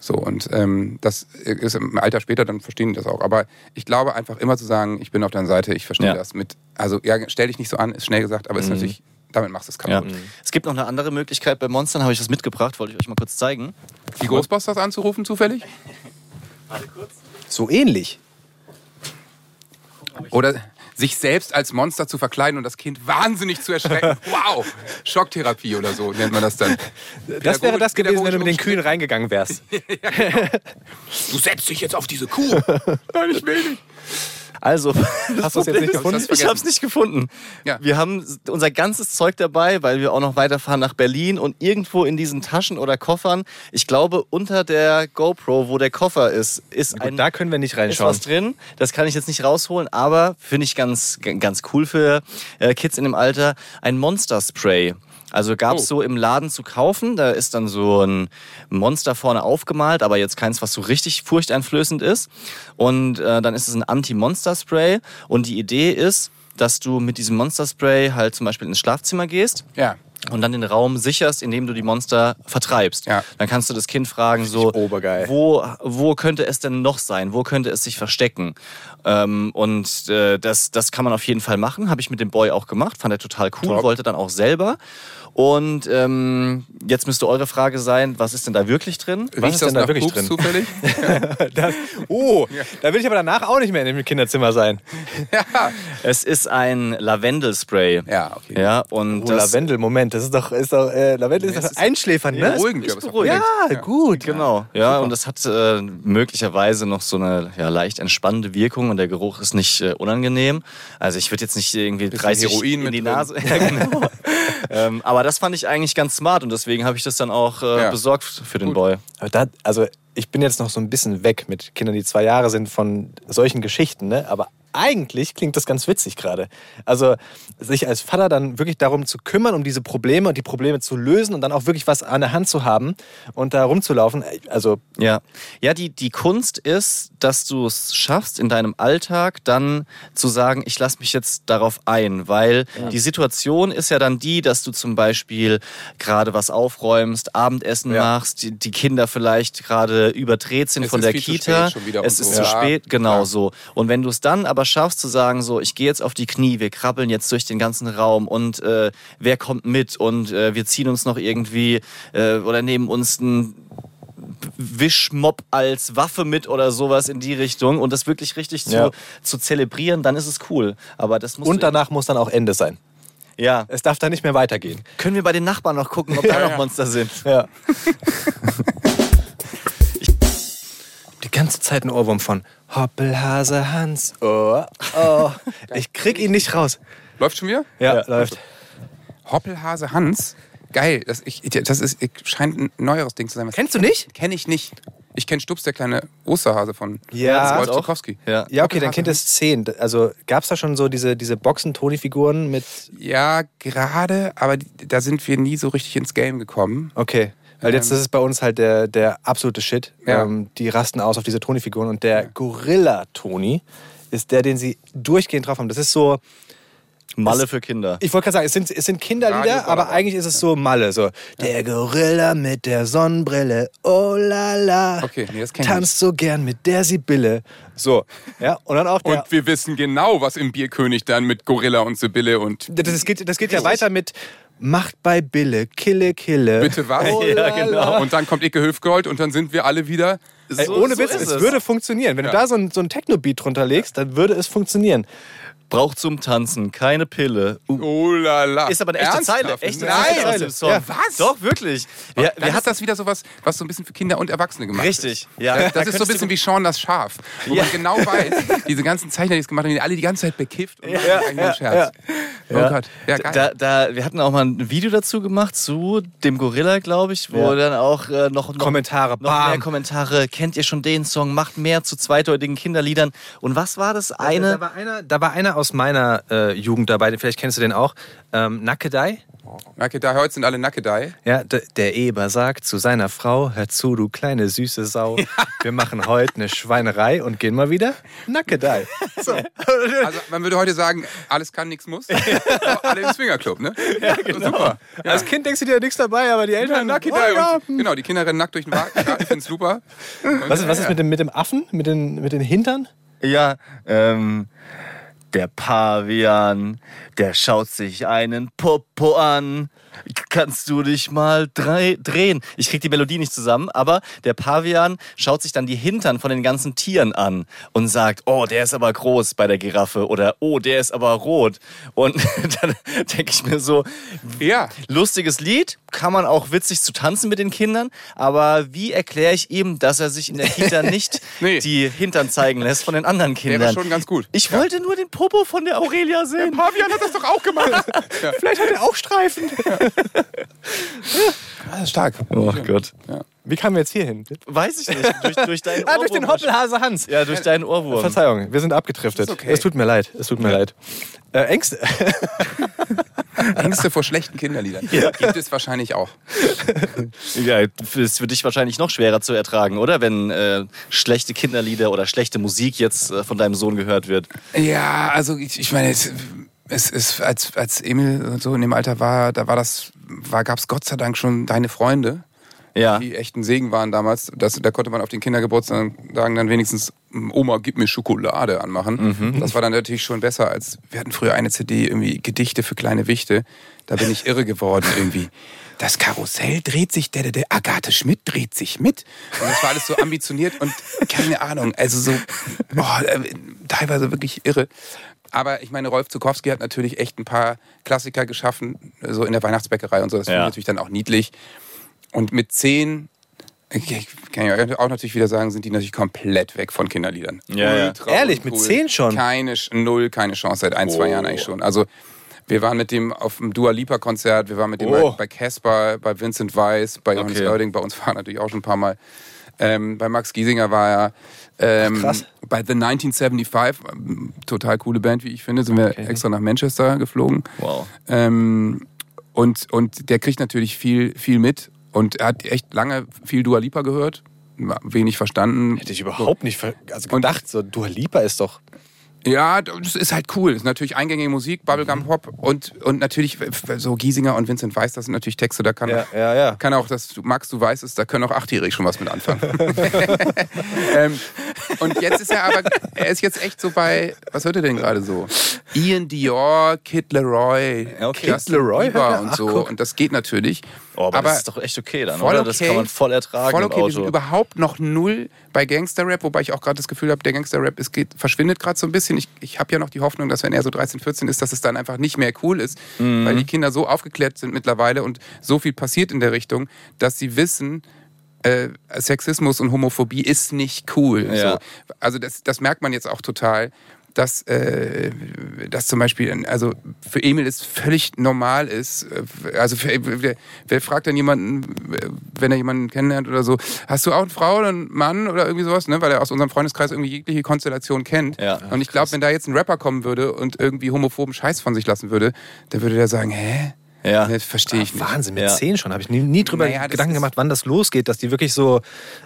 So, und ähm, das ist im Alter später, dann verstehen die das auch. Aber ich glaube einfach immer zu sagen, ich bin auf deiner Seite, ich verstehe Ja. das mit, also ja, stell dich nicht so an, ist schnell gesagt, aber ist natürlich, damit machst du es Ja. kaputt. Es gibt noch eine andere Möglichkeit bei Monstern, habe ich das mitgebracht, wollte ich euch mal kurz zeigen. Die Ghostbusters anzurufen zufällig? So ähnlich. Oder sich selbst als Monster zu verkleiden und das Kind wahnsinnig zu erschrecken. Wow! Schocktherapie oder so nennt man das dann. Das wäre das gewesen, wenn du mit den Kühen reingegangen wärst. Du setzt dich jetzt auf diese Kuh. Nein, ich will nicht. Also, Hast du es jetzt nicht gefunden? Das Ich habe es nicht gefunden. Ja. Wir haben unser ganzes Zeug dabei, weil wir auch noch weiterfahren nach Berlin und irgendwo in diesen Taschen oder Koffern, ich glaube unter der GoPro, wo der Koffer ist, ist Gut, ein da können wir nicht ist reinschauen. was drin. Das kann ich jetzt nicht rausholen, aber finde ich ganz ganz cool für äh, Kids in dem Alter ein Monster Spray. Also gab es Oh. so im Laden zu kaufen. Da ist dann so ein Monster vorne aufgemalt, aber jetzt keins, was so richtig furchteinflößend ist. Und äh, dann ist es ein Anti-Monster-Spray. Und die Idee ist, dass du mit diesem Monster-Spray halt zum Beispiel ins Schlafzimmer gehst Ja. und dann den Raum sicherst, indem du die Monster vertreibst. Ja. Dann kannst du das Kind fragen, so, wo, wo könnte es denn noch sein? Wo könnte es sich verstecken? Ähm, und äh, das, das kann man auf jeden Fall machen. Habe ich mit dem Boy auch gemacht, fand er total cool, Top. wollte dann auch selber. Und ähm, jetzt müsste eure Frage sein, was ist denn da wirklich drin? Was Riecht ist das denn da nach wirklich Pups drin? zufällig? Das, oh, da will ich aber danach auch nicht mehr in dem Kinderzimmer sein. Es ist ein Lavendelspray. Ja, okay. Ja, und Oh, das, Lavendel, Moment, das ist doch, ist doch äh, Lavendel ist es doch ist- einschläfernd, Ja, ne? Beruhigend, ist ist beruhigend. Ja, gut. Genau, ja, und das hat äh, möglicherweise noch so eine ja, leicht entspannende Wirkung und der Geruch ist nicht äh, unangenehm. Also ich würde jetzt nicht irgendwie Bisschen 30 Heroin in die drin. Nase. Ja, genau. ähm, aber das fand ich eigentlich ganz smart und deswegen habe ich das dann auch äh, Ja. besorgt für den Gut. Boy. Aber da, also ich bin jetzt noch so ein bisschen weg mit Kindern, die zwei Jahre sind von solchen Geschichten, ne? Aber eigentlich klingt das ganz witzig gerade. Also sich als Vater dann wirklich darum zu kümmern, um diese Probleme und die Probleme zu lösen und dann auch wirklich was an der Hand zu haben und da rumzulaufen. Also Ja, ja die, die Kunst ist, dass du es schaffst, in deinem Alltag dann zu sagen, ich lasse mich jetzt darauf ein, weil die Situation ist ja dann die, dass du zum Beispiel gerade was aufräumst, Abendessen Ja. machst, die, die Kinder vielleicht gerade überdreht sind Es von der Kita. spät schon wieder es ist so. zu Ja, spät, genau klar. so. Und wenn du es dann aber schaffst zu sagen, so, ich gehe jetzt auf die Knie, wir krabbeln jetzt durch den ganzen Raum und äh, wer kommt mit und äh, wir ziehen uns noch irgendwie äh, oder nehmen uns ein Wischmob als Waffe mit oder sowas in die Richtung und das wirklich richtig zu, Ja. zu zelebrieren, dann ist es cool. Aber das muss und danach muss dann auch Ende sein. ja. Es darf dann nicht mehr weitergehen. Können wir bei den Nachbarn noch gucken, ob da noch Monster sind? Ja. Die ganze Zeit ein Ohrwurm von Hoppelhase Hans. Oh, oh. Ich krieg ihn nicht raus. Läuft schon wieder? Ja, läuft. Hoppelhase Hans Geil. Das, ich, das ist, scheint ein neueres Ding zu sein. Was Kennst du nicht? Kenne ich nicht. Ich kenne Stups, der kleine Osterhase von Ja. Rolf. Zukowski. Ja. Ja, okay, dein Kind ist zehn. Also gab es da schon so diese, diese Boxen-Toni-Figuren mit. Ja, gerade, aber da sind wir nie so richtig ins Game gekommen. Okay. Weil jetzt Ähm. das ist bei uns halt der, der absolute Shit. Ja. Ähm, die rasten aus auf diese Toni-Figuren. Und der Gorilla-Toni ist der, den sie durchgehend drauf haben. Das ist so. Malle für Kinder. Ich wollte gerade sagen, es sind, es sind Kinderlieder, aber eigentlich ist es so Malle. So, der Gorilla mit der Sonnenbrille, oh la la, Okay, nee, das kenn ich tanzt so gern mit der Sibylle. So, ja, und dann auch der... Und wir wissen genau, was im Bierkönig dann mit Gorilla und Sibylle und das, das geht, das geht ja weiter mit Macht bei Bille, Kille, Kille. bitte was. Oh, Ja, genau. Und dann kommt Icke Höfgold und dann sind wir alle wieder. Ey, So- ohne so Witz, ist es würde funktionieren. Wenn du da so ein, so ein Techno-Beat drunter legst, dann würde es funktionieren. Braucht zum Tanzen keine Pille. Uh. Oh la la. Ist aber eine echte Ernsthaft? Zeile. Echte Nein. Zeile aus dem Song. Ja. Was? Doch, wirklich. Ja, Wir, wir ist hatten das wieder sowas, was so ein bisschen für Kinder und Erwachsene gemacht Richtig, ist. ja. Das, Da ist so ein bisschen wie Sean das Schaf, wo Ja. man genau weiß, diese ganzen Zeichner, die es gemacht haben, die alle die ganze Zeit bekifft und machen einen Scherz. Oh Gott, ja geil. Da, da, wir hatten auch mal ein Video dazu gemacht zu dem Gorilla, glaube ich, wo Ja. dann auch äh, noch, noch Kommentare, noch bam. mehr Kommentare. Kennt ihr schon den Song? Macht mehr zu zweideutigen Kinderliedern. Und was war das Da eine? war einer, da war einer aus meiner äh, Jugend dabei, vielleicht kennst du den auch. Ähm, Nackedei. Nackedei, heute sind alle Nackedei. Ja, der Eber sagt zu seiner Frau, hör zu, du kleine süße Sau, wir machen heute eine Schweinerei und gehen mal wieder Nackedei. So. Also man würde heute sagen, alles kann, nichts muss. Alle im Swingerclub, ne? Ja, genau. Super. Als Kind denkst du dir nichts dabei, aber die Eltern, Nackedei oh, ja. und, genau, die Kinder rennen nackt durch den Garten, finden super. Was ist, was ist mit, dem, mit dem Affen, mit den, mit den Hintern? Ja, ähm, der Pavian, der schaut sich einen Popo an. Kannst du dich mal drei, drehen? Ich krieg die Melodie nicht zusammen, aber der Pavian schaut sich dann die Hintern von den ganzen Tieren an und sagt, oh, der ist aber groß bei der Giraffe oder oh, der ist aber rot. Und dann denke ich mir so, Ja. lustiges Lied, kann man auch witzig zu tanzen mit den Kindern, aber wie erkläre ich ihm, dass er sich in der Kita nicht Nee. die Hintern zeigen lässt von den anderen Kindern? Wäre schon ganz gut. Ich wollte nur den Popo von der Aurelia sehen. Pavian hat das doch auch gemacht. ja. Vielleicht hat er auch Streifen. Ah, stark. Oh Gott. Wie kamen wir jetzt hier hin? Weiß ich nicht. Durch, durch deinen Ah, durch den. Hoppelhase Hans. Ja, durch deinen Ohrwurm. Verzeihung, wir sind abgetriftet. Ist okay. Es tut mir leid, es tut mir leid. Äh, Ängste. Ängste vor schlechten Kinderliedern. Gibt es wahrscheinlich auch. Ja, ist für dich wahrscheinlich noch schwerer zu ertragen, oder? Wenn äh, schlechte Kinderlieder oder schlechte Musik jetzt äh, von deinem Sohn gehört wird. Ja, also ich, ich meine, es, es ist, als, als Emil so in dem Alter war, da war das, war, gab es Gott sei Dank schon deine Freunde, Ja. die echt ein Segen waren damals. Das, da konnte man auf den Kindergeburtstagen dann wenigstens Oma, gib mir Schokolade anmachen. Das war dann natürlich schon besser als, wir hatten früher eine CD, irgendwie Gedichte für kleine Wichte. Da bin ich irre geworden irgendwie. Das Karussell dreht sich, der, der, der Agathe Schmidt dreht sich mit. Und das war alles so ambitioniert und keine Ahnung, also so, boah, äh, teilweise wirklich irre. Aber ich meine, Rolf Zukowski hat natürlich echt ein paar Klassiker geschaffen, so in der Weihnachtsbäckerei und so. Das finde Ja. ich natürlich dann auch niedlich. Und mit zehn, ich kann ja auch natürlich wieder sagen, sind die natürlich komplett weg von Kinderliedern. Ja, ja. Ehrlich, mit uncool. zehn schon? Keine, null, keine Chance, seit ein, zwei Oh. Jahren eigentlich schon. Also wir waren mit dem auf dem Dua Lipa Konzert, wir waren mit dem Oh. bei- Casper, bei Vincent Weiss, bei Johannes Okay. Oerding, bei uns war er natürlich auch schon ein paar Mal. Ähm, bei Max Giesinger war er. Ähm, krass. bei The 1975, ähm, total coole Band, wie ich finde, sind wir extra nach Manchester geflogen. Wow. Ähm, und, und der kriegt natürlich viel, viel mit. Und er hat echt lange viel Dua Lipa gehört, wenig verstanden. Hätte ich überhaupt nicht also gedacht. So, Dua Lipa ist doch. Ja, das ist halt cool. Das ist natürlich eingängige Musik, Bubblegum Pop und, und natürlich so Giesinger und Vincent Weiss, das sind natürlich Texte, da kann, Ja, ja, ja. kann auch, das du Max, du weißt es, da können auch Achtjährige schon was mit anfangen. ähm, und jetzt ist er aber, er ist jetzt echt so bei, was hört er denn gerade so? Ian Dior, Kid Leroy, okay. Kid Leroy Bieber er? und Ach, so. guck. Und das geht natürlich. Oh, aber, das ist doch echt okay dann, Voll oder? okay. Das kann man voll ertragen Voll im okay, wir sind Auto. überhaupt noch null bei Gangster-Rap, wobei ich auch gerade das Gefühl habe, der Gangster-Rap verschwindet gerade so ein bisschen. Ich, ich habe ja noch die Hoffnung, dass wenn er so 13, 14 ist, dass es dann einfach nicht mehr cool ist, Mhm. weil die Kinder so aufgeklärt sind mittlerweile und so viel passiert in der Richtung, dass sie wissen, äh, Sexismus und Homophobie ist nicht cool. Ja. So. Also das, das merkt man jetzt auch total. Dass, äh, dass zum Beispiel, also für Emil es völlig normal ist, äh, also für, wer, wer fragt dann jemanden, wenn er jemanden kennenlernt oder so, hast du auch eine Frau oder einen Mann oder irgendwie sowas, ne? weil er aus unserem Freundeskreis irgendwie jegliche Konstellation kennt. Ja. Und ich glaube, wenn da jetzt ein Rapper kommen würde und irgendwie homophoben Scheiß von sich lassen würde, dann würde der sagen, hä? Ja. Das verstehe ich nicht. Wahnsinn, mit Ja. zehn schon. Habe ich nie, nie drüber Naja, Gedanken gemacht, wann das losgeht, dass die wirklich so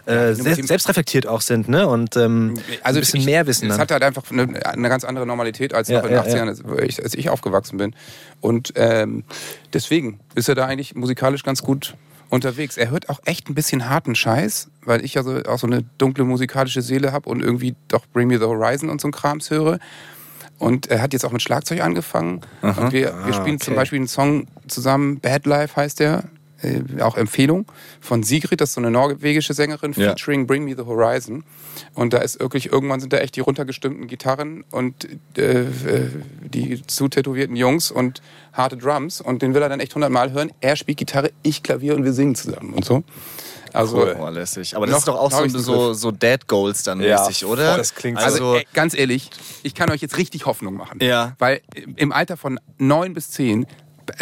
äh, selbst, selbstreflektiert auch sind ne? und ähm, ein bisschen ich- mehr wissen. Es hat halt einfach eine, eine ganz andere Normalität als Ja, noch in den ja, 80ern, als ich, als ich aufgewachsen bin. Und ähm, deswegen ist er da eigentlich musikalisch ganz gut unterwegs. Er hört auch echt ein bisschen harten Scheiß, weil ich ja so, auch so eine dunkle musikalische Seele habe und irgendwie doch Bring Me the Horizon und so ein Krams höre. Und er hat jetzt auch mit Schlagzeug angefangen. Und wir, wir spielen zum okay. Beispiel einen Song zusammen, Bad Life heißt der. Äh, auch Empfehlung von Sigrid, das ist so eine norwegische Sängerin, Ja. featuring Bring Me the Horizon. Und da ist wirklich, irgendwann sind da echt die runtergestimmten Gitarren und äh, äh, die zutätowierten Jungs und harte Drums. Und den will er dann echt hundertmal hören. Er spielt Gitarre, ich Klavier und wir singen zusammen und so. Also, Oh, lässig. Aber das Noch ist doch auch so, so, so Dead Goals dann Ja, mäßig, oder? voll, das klingt so. Also, also, ganz ehrlich, ich kann euch jetzt richtig Hoffnung machen. Ja. Weil im Alter von neun bis zehn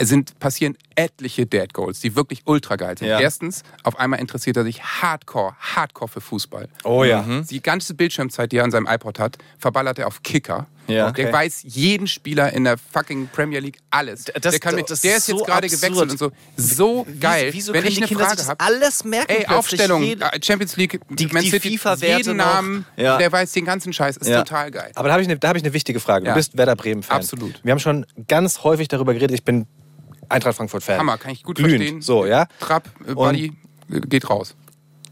sind, passieren etliche Dead Goals, die wirklich ultra geil sind. Ja. Erstens, auf einmal interessiert er sich hardcore, hardcore für Fußball. oh ja. Die ganze Bildschirmzeit, die er an seinem iPod hat, verballert er auf Kicker. Ja. Der Okay. weiß jeden Spieler in der fucking Premier League alles. Das- der, kann mir, das der ist ist jetzt so gerade gewechselt und so. So geil. Wieso Wenn ich die eine Kinder Frage habe, alles merken? Ey, plötzlich? Aufstellung, Jede- äh, Champions League, Die- Man die City, FIFA-Werte jeden noch. Namen, Ja. der weiß den ganzen Scheiß, ist Ja. total geil. Aber da habe ich, eine- da hab ich eine wichtige Frage. Ja. Du bist Werder Bremen-Fan. Absolut. Wir haben schon ganz häufig darüber geredet, ich bin Eintracht Frankfurt-Fan. Hammer, kann ich gut Glühend. verstehen. So, ja. Trapp, äh, Buddy, äh, geht raus.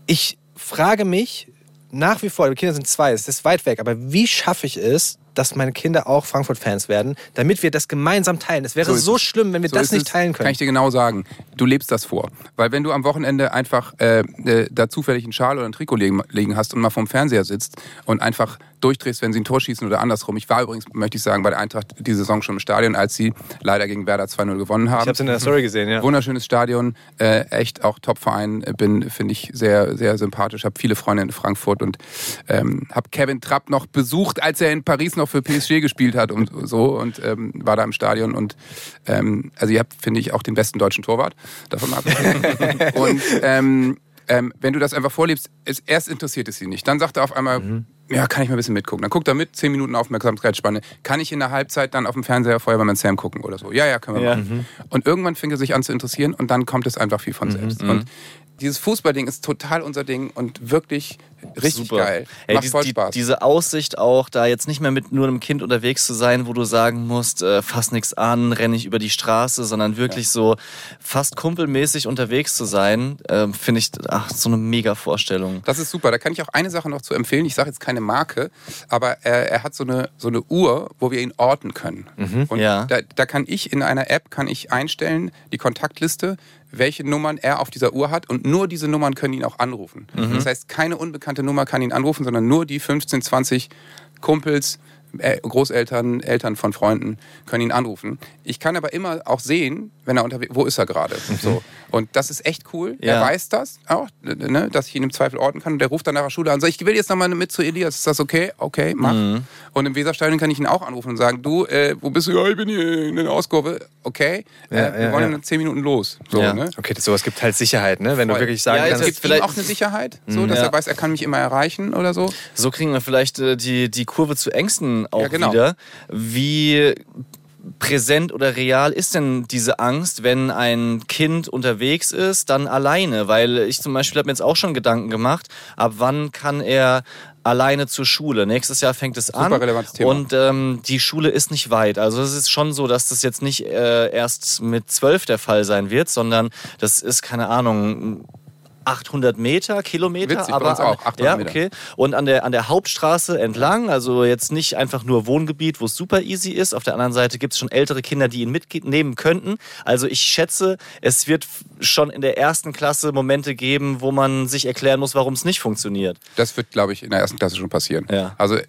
Ich frage mich nach wie vor, die Kinder sind zwei, es ist weit weg, aber wie schaffe ich es, dass meine Kinder auch Frankfurt-Fans werden, damit wir das gemeinsam teilen? Es wäre So so, schlimm, wenn wir So das nicht es. teilen Kann können. ich dir genau sagen. Du lebst das vor. Weil wenn du am Wochenende einfach äh, äh, da zufällig einen Schal oder ein Trikot liegen, liegen hast und mal vorm Fernseher sitzt und einfach durchdrehst, wenn sie ein Tor schießen oder andersrum. Ich war übrigens, möchte ich sagen, bei der Eintracht die Saison schon im Stadion, als sie leider gegen Werder 2-0 gewonnen haben. Ich habe es in der Story gesehen, ja. Wunderschönes Stadion, äh, echt auch Top-Verein, bin, finde ich, sehr, sehr sympathisch. Habe viele Freunde in Frankfurt und ähm, habe Kevin Trapp noch besucht, als er in Paris noch für PSG gespielt hat und so und ähm, war da im Stadion und ähm, also ihr habt, finde ich, auch den besten deutschen Torwart, davon mal und ähm, ähm, wenn du das einfach vorlebst, es, erst interessiert es sie nicht. Dann sagt er auf einmal, Mhm. Ja, kann ich mal ein bisschen mitgucken. Dann guckt er mit, 10 Minuten Aufmerksamkeitsspanne. Kann ich in der Halbzeit dann auf dem Fernseher Feuerwehrmann Sam gucken oder so? Ja, ja, können wir Ja. machen. Und irgendwann fängt er sich an zu interessieren und dann kommt es einfach viel von selbst. Und dieses Fußballding ist total unser Ding und wirklich richtig Super. geil. Ey, Macht die, voll die, Spaß. diese Aussicht auch, da jetzt nicht mehr mit nur einem Kind unterwegs zu sein, wo du sagen musst, äh, fass nichts an, renn nicht über die Straße, sondern wirklich so fast kumpelmäßig unterwegs zu sein, äh, finde ich ach, so eine mega Vorstellung. Das ist super. Da kann ich auch eine Sache noch zu empfehlen. Ich sage jetzt keine Marke, aber er, er hat so eine, so eine Uhr, wo wir ihn orten können. Und Ja. da, da kann ich in einer App kann ich einstellen, die Kontaktliste, welche Nummern er auf dieser Uhr hat und nur diese Nummern können ihn auch anrufen. Das heißt, keine unbekannte Nummer kann ihn anrufen, sondern nur die 15, 20 Kumpels, Großeltern, Eltern von Freunden können ihn anrufen. Ich kann aber immer auch sehen, wenn er unterwegs, wo ist er gerade. So. Und das ist echt cool. Er Ja. weiß das auch, ne, dass ich ihn im Zweifel orten kann. Und der ruft dann nach der Schule an und sagt, ich will jetzt nochmal mit zu Elias. Ist das okay? Okay, mach. Mhm. Und im Weserstadion kann ich ihn auch anrufen und sagen, du, äh, wo bist du? Ja, ich bin hier in der Auskurve. Okay, äh, Ja, wir ja, wollen ja. in zehn Minuten los. So, Ja. ne? Okay, das, sowas gibt halt Sicherheit, ne? wenn du Voll. wirklich sagen Es kannst. gibt's gibt ihm vielleicht- auch eine Sicherheit, so, dass Ja. er weiß, er kann mich immer erreichen oder so. So kriegen wir vielleicht äh, die, die Kurve zu Ängsten auch Ja, genau. wieder. Wie präsent oder real ist denn diese Angst, wenn ein Kind unterwegs ist, dann alleine? Weil ich zum Beispiel habe mir jetzt auch schon Gedanken gemacht, ab wann kann er alleine zur Schule? Nächstes Jahr fängt es an. relevantes Thema. Und ähm, die Schule ist nicht weit. Also es ist schon so, dass das jetzt nicht äh, erst mit zwölf der Fall sein wird, sondern das ist, keine Ahnung, 800 Meter, Kilometer. Witzig, aber uns auch, an- 800 ja, Meter. okay. Und an der, an der Hauptstraße entlang, also jetzt nicht einfach nur Wohngebiet, wo es super easy ist. Auf der anderen Seite gibt es schon ältere Kinder, die ihn mitnehmen könnten. Also ich schätze, es wird schon in der ersten Klasse Momente geben, wo man sich erklären muss, warum es nicht funktioniert. Das wird, glaube ich, in der ersten Klasse schon passieren. Ja. Also äh,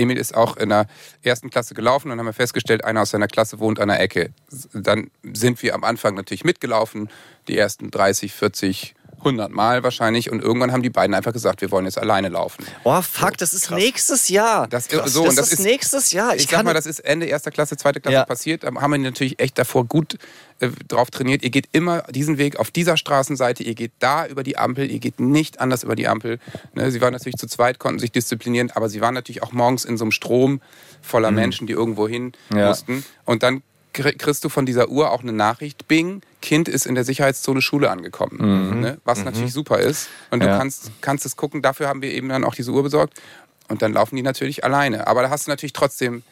Emil ist auch in der ersten Klasse gelaufen und haben wir festgestellt, einer aus seiner Klasse wohnt an der Ecke. Dann sind wir am Anfang natürlich mitgelaufen, die ersten 30, 40 hundertmal wahrscheinlich. Und irgendwann haben die beiden einfach gesagt, wir wollen jetzt alleine laufen. Oh, fuck, das ist nächstes Jahr. Das, Krass, so, das, und das ist ist- nächstes Jahr. Ich, Ich, sag mal, das ist Ende erster Klasse, zweite Klasse Ja. passiert. Da haben wir natürlich echt davor gut äh, drauf trainiert. Ihr geht immer diesen Weg auf dieser Straßenseite, ihr geht da über die Ampel, ihr geht nicht anders über die Ampel. Ne, sie waren natürlich zu zweit, konnten sich disziplinieren, aber sie waren natürlich auch morgens in so einem Strom voller Menschen, die irgendwo hin Mhm. Ja. mussten. Und dann kriegst du von dieser Uhr auch eine Nachricht, Bing, Kind ist in der Sicherheitszone Schule angekommen. Ne? Was natürlich super ist. Und du Mhm. Ja. kannst, kannst es gucken, dafür haben wir eben dann auch diese Uhr besorgt. Und dann laufen die natürlich alleine. Aber da hast du natürlich trotzdem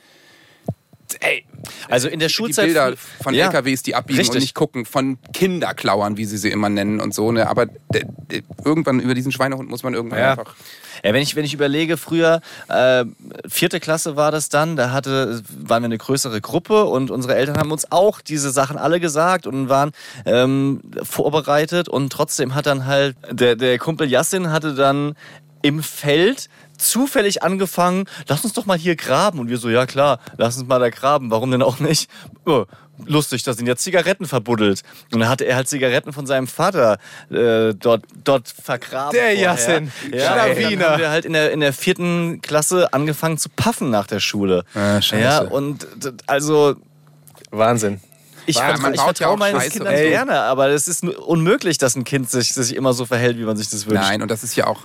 ey, Also in der die Schulzeit. Bilder von Ja. LKWs, die abbiegen und Richtig. nicht gucken, von Kinderklauern, wie sie sie immer nennen und so. Ne? Aber irgendwann über diesen Schweinehund muss man irgendwann Ja. einfach. Ja, wenn ich, wenn ich überlege, früher, äh, vierte Klasse war das dann, da hatte, waren wir eine größere Gruppe und unsere Eltern haben uns auch diese Sachen alle gesagt und waren ähm, vorbereitet und trotzdem hat dann halt, der, der Kumpel Yassin hatte dann im Feld zufällig angefangen, lass uns doch mal hier graben. Und wir so, ja klar, lass uns mal da graben, warum denn auch nicht? Oh, lustig, da sind ja Zigaretten verbuddelt. Und dann hatte er halt Zigaretten von seinem Vater äh, dort, dort vergraben. Der vorher. Yassin, Ja, Schlawiner. und dann haben wir halt in der, in der vierten Klasse angefangen zu puffen nach der Schule. Ah, scheiße. Ja, und also Wahnsinn. ich, vertra man ich ja vertraue auch meinen Kindern gerne, aber es ist unmöglich, dass ein Kind sich, sich immer so verhält, wie man sich das wünscht. Nein, und das ist ja auch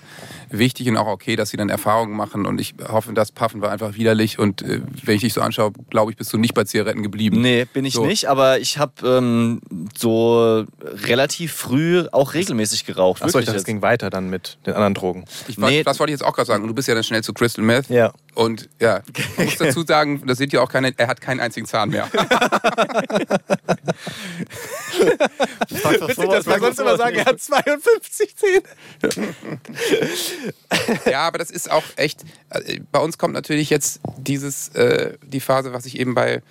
wichtig und auch okay, dass sie dann Erfahrungen machen. Und ich hoffe, das Puffen war einfach widerlich. Und äh, wenn ich dich so anschaue, glaube ich, bist du nicht bei Zigaretten geblieben. Nee, bin ich So. nicht, aber ich habe ähm, so relativ früh auch regelmäßig geraucht. Achso, ich dachte, es ging weiter dann mit den anderen Drogen. Ich, Nee. Das wollte ich jetzt auch gerade sagen. Und du bist ja dann schnell zu Crystal Meth. Ja. Und ja, man muss dazu sagen, das sieht ja auch keine, er hat keinen einzigen Zahn mehr. Witzig, dass wir sonst immer sagen, er hat 52 Zähne. Ja, aber das ist auch echt. äh, Bei uns kommt natürlich jetzt dieses, äh, die Phase, was ich eben bei,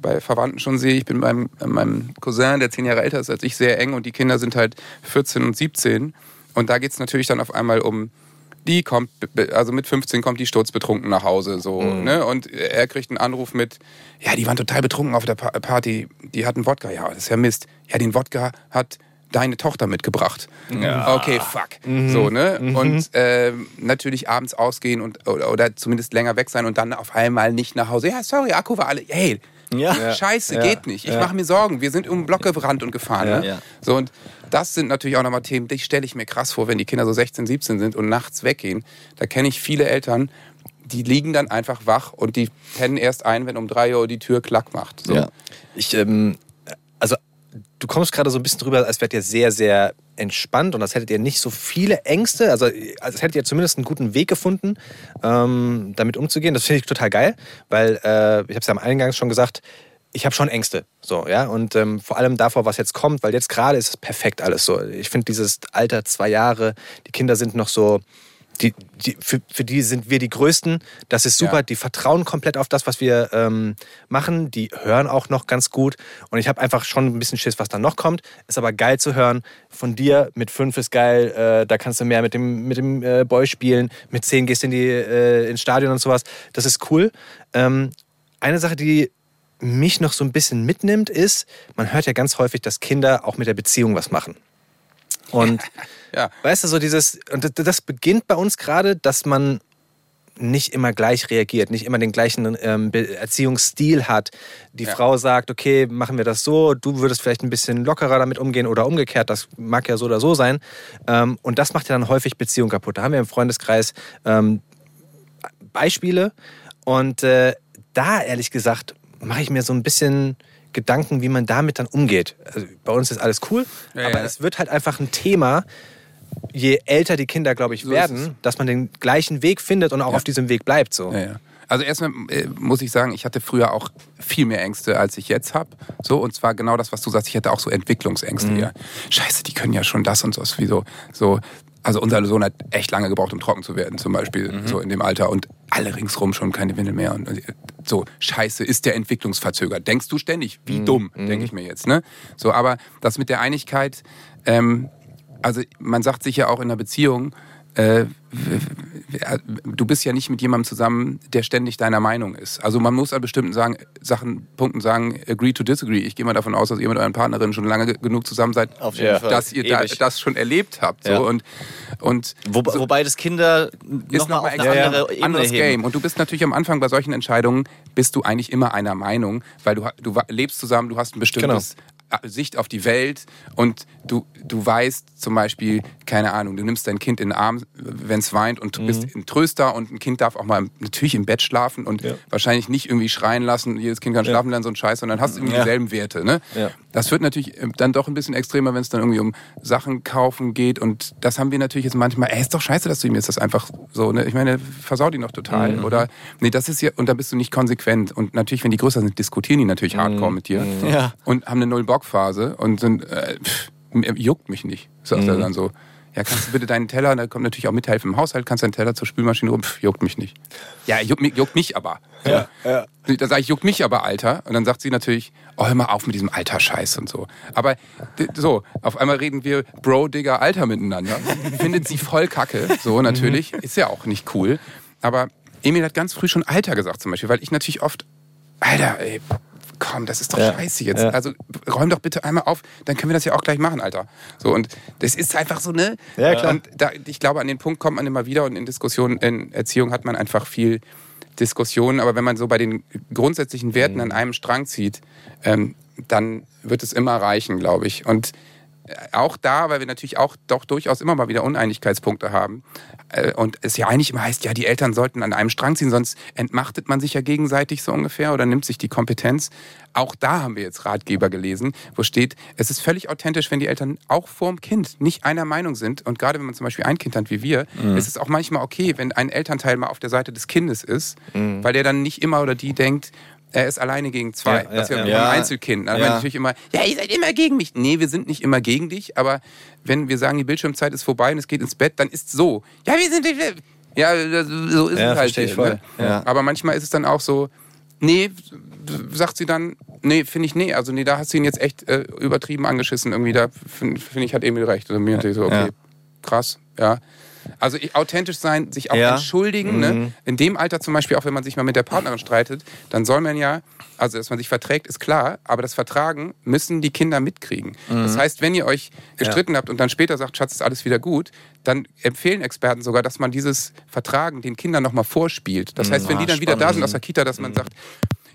bei Verwandten schon sehe. Ich bin mit meinem, äh, meinem Cousin, der zehn Jahre älter ist als ich, sehr eng und die Kinder sind halt 14 und 17. Und da geht es natürlich dann auf einmal um. Die kommt, also mit 15 kommt die sturzbetrunken nach Hause, so, ne? Und er kriegt einen Anruf mit, ja, die waren total betrunken auf der Pa- Party, die hatten Wodka, ja, das ist ja Mist. Ja, den Wodka hat deine Tochter mitgebracht. Okay, fuck. So, ne? Und ähm, natürlich abends ausgehen und oder, oder zumindest länger weg sein und dann auf einmal nicht nach Hause. Ja, sorry, Akku war alle. Hey, Ja. scheiße, Ja. geht nicht. Ich Ja. mache mir Sorgen. Wir sind um den Block gerannt und gefahren. Ja. Ne? Ja. So, und das sind natürlich auch nochmal Themen, die stelle ich mir krass vor, wenn die Kinder so 16, 17 sind und nachts weggehen. Da kenne ich viele Eltern, die liegen dann einfach wach und die pennen erst ein, wenn um drei Uhr die Tür klack macht. So. Ja. Ich, ähm, also du kommst gerade so ein bisschen drüber, als wärt ihr sehr, sehr entspannt und als hättet ihr nicht so viele Ängste. Also als hättet ihr zumindest einen guten Weg gefunden, ähm, damit umzugehen. Das finde ich total geil, weil äh, ich habe es ja am Eingang schon gesagt, ich habe schon Ängste, so ja und ähm, vor allem davor, was jetzt kommt, weil jetzt gerade ist es perfekt alles so. Ich finde dieses Alter zwei Jahre, die Kinder sind noch so, die, die, für, für die sind wir die Größten. Das ist super. Ja. Die vertrauen komplett auf das, was wir ähm, machen. Die hören auch noch ganz gut. Und ich habe einfach schon ein bisschen Schiss, was dann noch kommt. Ist aber geil zu hören. Von dir mit fünf ist geil. Äh, da kannst du mehr mit dem, mit dem äh, Boy spielen. Mit zehn gehst du in die, äh, ins Stadion und sowas. Das ist cool. Ähm, eine Sache, die mich noch so ein bisschen mitnimmt, ist, man hört ja ganz häufig, dass Kinder auch mit der Beziehung was machen. Und Ja. weißt du, so dieses, und das- beginnt bei uns gerade, dass man nicht immer gleich reagiert, nicht immer den gleichen ähm, Erziehungsstil hat. Die Ja. Frau sagt, okay, machen wir das so, du würdest vielleicht ein bisschen lockerer damit umgehen oder umgekehrt, das mag ja so oder so sein. Ähm, und das macht ja dann häufig Beziehungen kaputt. Da haben wir im Freundeskreis ähm, Beispiele und äh, da, ehrlich gesagt, mache ich mir so ein bisschen Gedanken, wie man damit dann umgeht. Also, bei uns ist alles cool, Ja, aber ja. es wird halt einfach ein Thema, je älter die Kinder, glaube ich, So werden, dass man den gleichen Weg findet und auch Ja. auf diesem Weg bleibt. So. Ja, ja. Also erstmal äh, muss ich sagen, ich hatte früher auch viel mehr Ängste, als ich jetzt habe. So, und zwar genau das, was du sagst, ich hatte auch so Entwicklungsängste. Ja. Scheiße, die können ja schon das und so, so. Also unser Sohn hat echt lange gebraucht, um trocken zu werden, zum Beispiel, so in dem Alter. Und alle ringsrum schon keine Windel mehr. Und äh, so, scheiße, ist der entwicklungsverzögert. Denkst du ständig? Wie dumm, denke ich mir jetzt. Ne? So, aber das mit der Einigkeit, ähm, also man sagt sich ja auch in einer Beziehung, äh, du bist ja nicht mit jemandem zusammen, der ständig deiner Meinung ist. Also man muss an bestimmten sagen, Sachen, Punkten sagen, agree to disagree. Ich gehe mal davon aus, dass ihr mit euren Partnerinnen schon lange ge- genug zusammen seid, Auf jeden Fall. dass ihr da, das schon erlebt habt. So. Ja. Und, und Wo, wobei das Kinder ist nochmal auf nochmal eine andere Ebene anderes heben. Game. Und du bist natürlich am Anfang bei solchen Entscheidungen, bist du eigentlich immer einer Meinung, weil du, ha- du lebst zusammen, du hast ein bestimmtes äh, Sicht auf die Welt und du, du weißt zum Beispiel, keine Ahnung, du nimmst dein Kind in den Arm, wenn es weint und du bist ein Tröster und ein Kind darf auch mal natürlich im Bett schlafen und wahrscheinlich nicht irgendwie schreien lassen, jedes Kind kann schlafen lernen, so ein Scheiß, sondern hast irgendwie Ja. dieselben Werte. Ne? Ja. Das wird natürlich äh, dann doch ein bisschen extremer, wenn es dann irgendwie um Sachen kaufen geht. Und das haben wir natürlich jetzt manchmal, ey, ist doch scheiße, dass du ihm jetzt das einfach so, ne? Ich meine, versaut ihn doch total. Oder, nee, das ist ja, und da bist du nicht konsequent. Und natürlich, wenn die größer sind, diskutieren die natürlich hardcore mit dir. Ja. Und haben eine Null-Bock-Phase und sind, äh, pff, juckt mich nicht, sagt er dann so. Ja, kannst du bitte deinen Teller, da kommt natürlich auch mithelfen im Haushalt, kannst deinen Teller zur Spülmaschine rum, pff, juckt mich nicht. Ja, juckt, mich- juckt mich aber. Ja, ja. Da sage ich, juckt mich aber, Alter. Und dann sagt sie natürlich, oh, hör mal auf mit diesem Alter-Scheiß und so. Aber so, auf einmal reden wir Bro, Digger, Alter miteinander. Findet sie voll kacke, so natürlich. Ist ja auch nicht cool. Aber Emil hat ganz früh schon Alter gesagt zum Beispiel, weil ich natürlich oft, Alter, ey, komm, das ist doch Ja. scheiße jetzt. Ja. Also räum doch bitte einmal auf, dann können wir das ja auch gleich machen, Alter. So, und das ist einfach so, ne? Ja, klar. Und da, ich glaube, an den Punkt kommt man immer wieder und in Diskussionen, in Erziehung hat man einfach viel Diskussionen, aber wenn man so bei den grundsätzlichen Werten Mhm. an einem Strang zieht, ähm, dann wird es immer reichen, glaube ich. Und auch da, weil wir natürlich auch doch durchaus immer mal wieder Uneinigkeitspunkte haben. Äh, und es ja eigentlich immer heißt, ja, die Eltern sollten an einem Strang ziehen, sonst entmachtet man sich ja gegenseitig so ungefähr oder nimmt sich die Kompetenz. Auch da haben wir jetzt Ratgeber gelesen, wo steht, es ist völlig authentisch, wenn die Eltern auch vorm Kind nicht einer Meinung sind. Und gerade wenn man zum Beispiel ein Kind hat wie wir, ist es auch manchmal okay, wenn ein Elternteil mal auf der Seite des Kindes ist, weil der dann nicht immer oder die denkt, er ist alleine gegen zwei. Ja, das ist ja, ja, ja. beim Einzelkind. Dann Ja. ja. natürlich immer, ja, ihr seid immer gegen mich. Nee, wir sind nicht immer gegen dich, aber wenn wir sagen, die Bildschirmzeit ist vorbei und es geht ins Bett, dann ist so. Ja, wir sind. Ja, so ist Ja, es halt. voll. Ne? Ja. Aber manchmal ist es dann auch so, nee, sagt sie dann, nee, finde ich, nee. Also, nee, da hast du ihn jetzt echt äh, übertrieben angeschissen. Irgendwie, da finde find ich, hat Emil recht. Also, mir natürlich so, okay, Ja. krass, ja. Also authentisch sein, sich auch Ja. entschuldigen. Ne? In dem Alter zum Beispiel, auch wenn man sich mal mit der Partnerin streitet, dann soll man ja, also dass man sich verträgt, ist klar, aber das Vertragen müssen die Kinder mitkriegen. Das heißt, wenn ihr euch gestritten habt und dann später sagt, Schatz, ist alles wieder gut, dann empfehlen Experten sogar, dass man dieses Vertragen den Kindern nochmal vorspielt. Das heißt, wenn die dann wieder da sind aus der Kita, dass man sagt,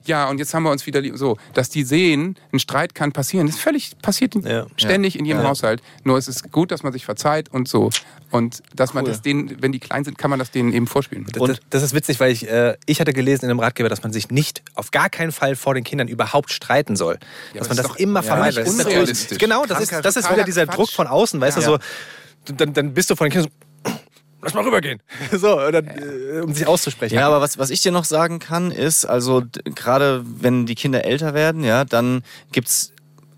ja, und jetzt haben wir uns wieder. So, dass die sehen, ein Streit kann passieren. Das ist völlig passiert Ja. ständig in jedem Haushalt. Nur es ist gut, dass man sich verzeiht und so. Und dass man das denen, wenn die klein sind, kann man das denen eben vorspielen. Und das, das ist witzig, weil ich, äh, ich hatte gelesen in einem Ratgeber, dass man sich nicht auf gar keinen Fall vor den Kindern überhaupt streiten soll. dass man das doch- immer ja, vermeidet. das ist Das ist natürlich- unrealistisch. Genau, das ist, das ist wieder dieser Quatsch. Druck von außen, weißt Ja. du, so, dann, dann bist du vor den Kindern so, lass mal rübergehen. So, oder, äh, um sich auszusprechen. Ja, aber was, was ich dir noch sagen kann, ist, also gerade wenn die Kinder älter werden, ja, dann gibt's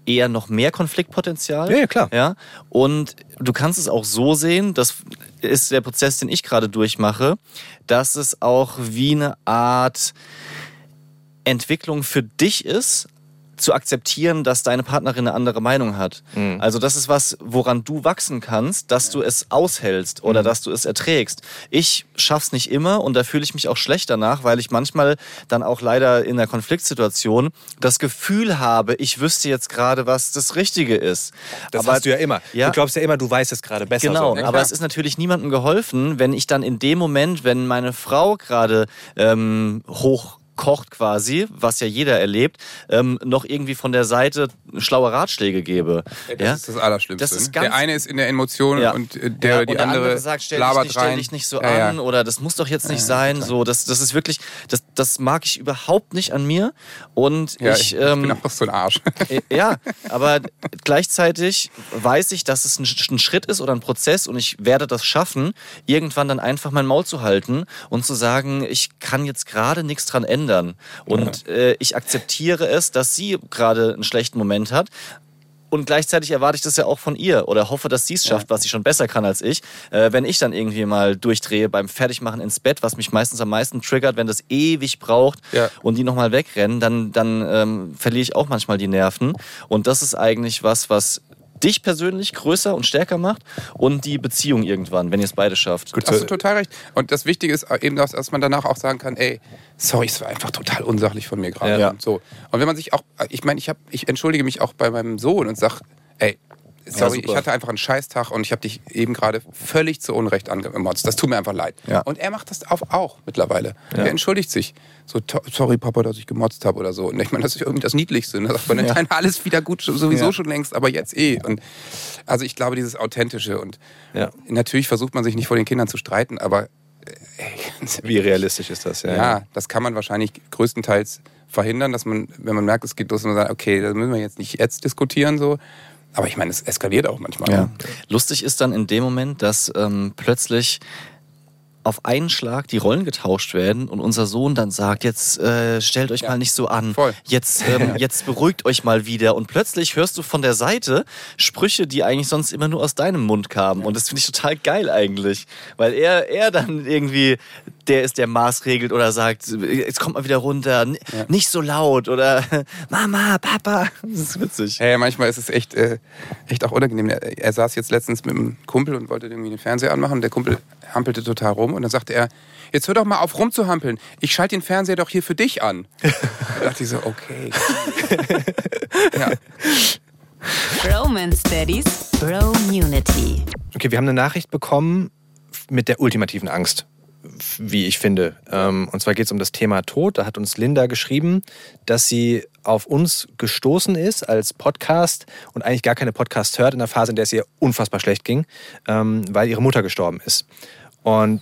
eher noch mehr Konfliktpotenzial. Ja, ja, klar. Ja, und du kannst es auch so sehen, das ist der Prozess, den ich gerade durchmache, dass es auch wie eine Art Entwicklung für dich ist, zu akzeptieren, dass deine Partnerin eine andere Meinung hat. Also das ist was, woran du wachsen kannst, dass du es aushältst oder dass du es erträgst. Ich schaff's nicht immer und da fühle ich mich auch schlecht danach, weil ich manchmal dann auch leider in einer Konfliktsituation das Gefühl habe, ich wüsste jetzt gerade, was das Richtige ist. das Aber- hast du ja immer. Ja. Du glaubst ja immer, du weißt es gerade besser. Genau, So. Ja, aber es ist natürlich niemandem geholfen, wenn ich dann in dem Moment, wenn meine Frau gerade ähm, hoch kocht quasi, was ja jeder erlebt, ähm, noch irgendwie von der Seite schlaue Ratschläge gebe. Das ja? ist das Allerschlimmste. Das ne? der eine ist in der Emotion Ja. und äh, der, Ja, die und der andere, sagt, stell dich, labert nicht, stell dich nicht so Ja, ja. an oder das muss doch jetzt nicht sein. So, das, das ist wirklich, das, das mag ich überhaupt nicht an mir. Und Ja, ich, ich, ähm, bin auch so ein Arsch. äh, Ja, aber gleichzeitig weiß ich, dass es ein, ein Schritt ist oder ein Prozess und ich werde das schaffen, irgendwann dann einfach mein Maul zu halten und zu sagen, ich kann jetzt gerade nichts dran ändern. Und äh, ich akzeptiere es, dass sie gerade einen schlechten Moment hat. Und gleichzeitig erwarte ich das ja auch von ihr oder hoffe, dass sie es schafft, was sie schon besser kann als ich. Äh, wenn ich dann irgendwie mal durchdrehe beim Fertigmachen ins Bett, was mich meistens am meisten triggert, wenn das ewig braucht Ja. und die nochmal wegrennen, dann, dann ähm, verliere ich auch manchmal die Nerven. Und das ist eigentlich was, was dich persönlich größer und stärker macht und die Beziehung irgendwann, wenn ihr es beide schafft. Hast du total recht. Und das Wichtige ist eben, dass, dass man danach auch sagen kann, ey, sorry, es war einfach total unsachlich von mir gerade. Ja. Und so. Und wenn man sich auch, ich meine, ich, hab, ich entschuldige mich auch bei meinem Sohn und sag, ey, sorry, super. ich hatte einfach einen Scheißtag und ich habe dich eben gerade völlig zu Unrecht angemotzt. Das tut mir einfach leid. Ja. Und er macht das auch, mittlerweile. Er entschuldigt sich. So, "To- sorry, Papa, dass ich gemotzt habe oder so. Und ich meine, das ist irgendwie das Niedlichste. Und da sagt man, Ja. nein, alles wieder gut, sowieso Ja. schon längst, aber jetzt eh. Und also ich glaube, dieses Authentische und Ja. natürlich versucht man sich nicht vor den Kindern zu streiten, aber äh, Wie realistisch ist das? ja, das kann man wahrscheinlich größtenteils verhindern, dass man, wenn man merkt, es geht los, und man sagt, okay, da müssen wir jetzt nicht jetzt diskutieren so. Aber ich meine, es eskaliert auch manchmal. Ja. ne? Lustig ist dann in dem Moment, dass ähm, plötzlich auf einen Schlag die Rollen getauscht werden und unser Sohn dann sagt, jetzt äh, stellt euch Ja. mal nicht so an, Voll. jetzt ähm, jetzt beruhigt euch mal wieder und plötzlich hörst du von der Seite Sprüche, die eigentlich sonst immer nur aus deinem Mund kamen und das finde ich total geil eigentlich, weil er er dann irgendwie der ist, der Maß regelt oder sagt, jetzt kommt mal wieder runter, n- nicht so laut oder Mama, Papa, das ist witzig. Hey, manchmal ist es echt, äh, echt auch unangenehm. Er, er saß jetzt letztens mit einem Kumpel und wollte irgendwie den Fernseher anmachen. Und der Kumpel hampelte total rum. Und dann sagte er, jetzt hör doch mal auf rumzuhampeln. Ich schalte den Fernseher doch hier für dich an. da dachte ich so, okay. ja. Romance Daddies Bromunity. Okay, wir haben eine Nachricht bekommen mit der ultimativen Angst, wie ich finde. Ähm, Und zwar geht es um das Thema Tod. Da hat uns Linda geschrieben, dass sie auf uns gestoßen ist als Podcast und eigentlich gar keine Podcasts hört in der Phase, in der es ihr unfassbar schlecht ging, ähm, weil ihre Mutter gestorben ist. Und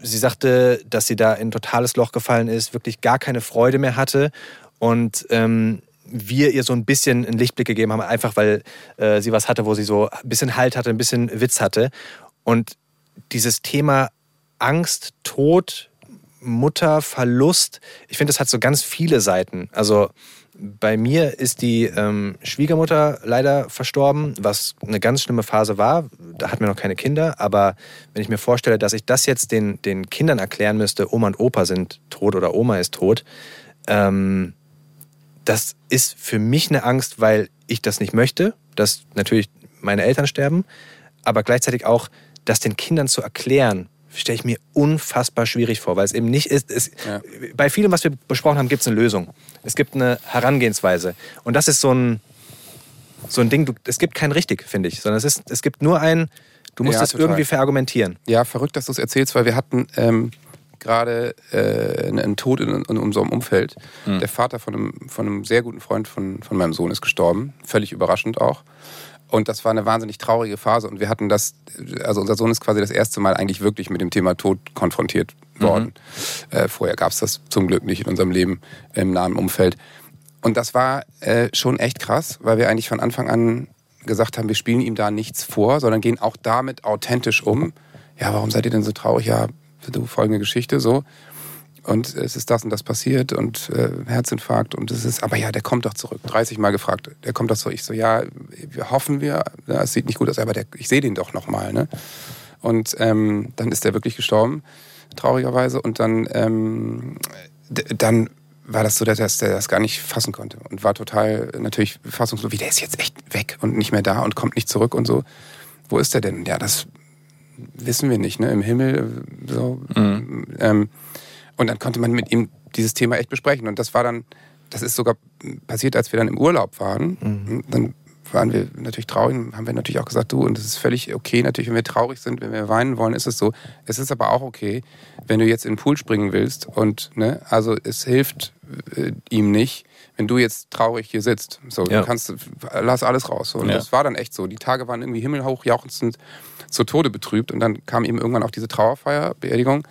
sie sagte, dass sie da in ein totales Loch gefallen ist, wirklich gar keine Freude mehr hatte und ähm, wir ihr so ein bisschen einen Lichtblick gegeben haben, einfach weil äh, sie was hatte, wo sie so ein bisschen Halt hatte, ein bisschen Witz hatte. Und dieses Thema Angst, Tod, Mutter, Verlust, ich finde, das hat so ganz viele Seiten. Also bei mir ist die ähm, Schwiegermutter leider verstorben, was eine ganz schlimme Phase war. Da hatten wir noch keine Kinder. Aber wenn ich mir vorstelle, dass ich das jetzt den, den Kindern erklären müsste, Oma und Opa sind tot oder Oma ist tot, ähm, das ist für mich eine Angst, weil ich das nicht möchte, dass natürlich meine Eltern sterben, aber gleichzeitig auch, das den Kindern zu erklären, stelle ich mir unfassbar schwierig vor, weil es eben nicht ist. Es, Ja. Bei vielem, was wir besprochen haben, gibt es eine Lösung. Es gibt eine Herangehensweise. Und das ist so ein, so ein Ding, du, es gibt kein richtig, finde ich, sondern es, ist, es gibt nur ein, du musst Ja, es total. irgendwie verargumentieren. Ja, verrückt, dass du es erzählst, weil wir hatten ähm, gerade äh, einen Tod in, in unserem Umfeld. Der Vater von einem, von einem sehr guten Freund von, von meinem Sohn ist gestorben. Völlig überraschend auch. Und das war eine wahnsinnig traurige Phase. Und wir hatten das, also unser Sohn ist quasi das erste Mal eigentlich wirklich mit dem Thema Tod konfrontiert worden. Äh, vorher gab es das zum Glück nicht in unserem Leben im nahen Umfeld. Und das war äh, schon echt krass, weil wir eigentlich von Anfang an gesagt haben, wir spielen ihm da nichts vor, sondern gehen auch damit authentisch um. Ja, warum seid ihr denn so traurig? Ja, du folgende Geschichte so. Und es ist das und das passiert und äh, Herzinfarkt und es ist, aber ja, der kommt doch zurück. 30 Mal gefragt, der kommt doch zurück. Ich so, ja, wir hoffen wir, ja, es sieht nicht gut aus, aber der, ich sehe den doch nochmal. Ne? Und ähm, dann ist er wirklich gestorben, traurigerweise. Und dann, ähm, dann war das so, dass er das gar nicht fassen konnte und war total natürlich fassungslos, wie der ist jetzt echt weg und nicht mehr da und kommt nicht zurück und so. Wo ist er denn? Ja, das wissen wir nicht, ne? Im Himmel äh, so. Ähm, und dann konnte man mit ihm dieses Thema echt besprechen. Und das war dann, das ist sogar passiert, als wir dann im Urlaub waren. Dann waren wir natürlich traurig, haben wir natürlich auch gesagt, du, und es ist völlig okay, natürlich, wenn wir traurig sind, wenn wir weinen wollen, ist es so. Es ist aber auch okay, wenn du jetzt in den Pool springen willst und, ne, also es hilft äh, ihm nicht, wenn du jetzt traurig hier sitzt. So, Ja. du kannst, lass alles raus. So. Und Ja. das war dann echt so. Die Tage waren irgendwie himmelhoch jauchzend zu Tode betrübt und dann kam eben irgendwann auch diese Trauerfeier, Beerdigung.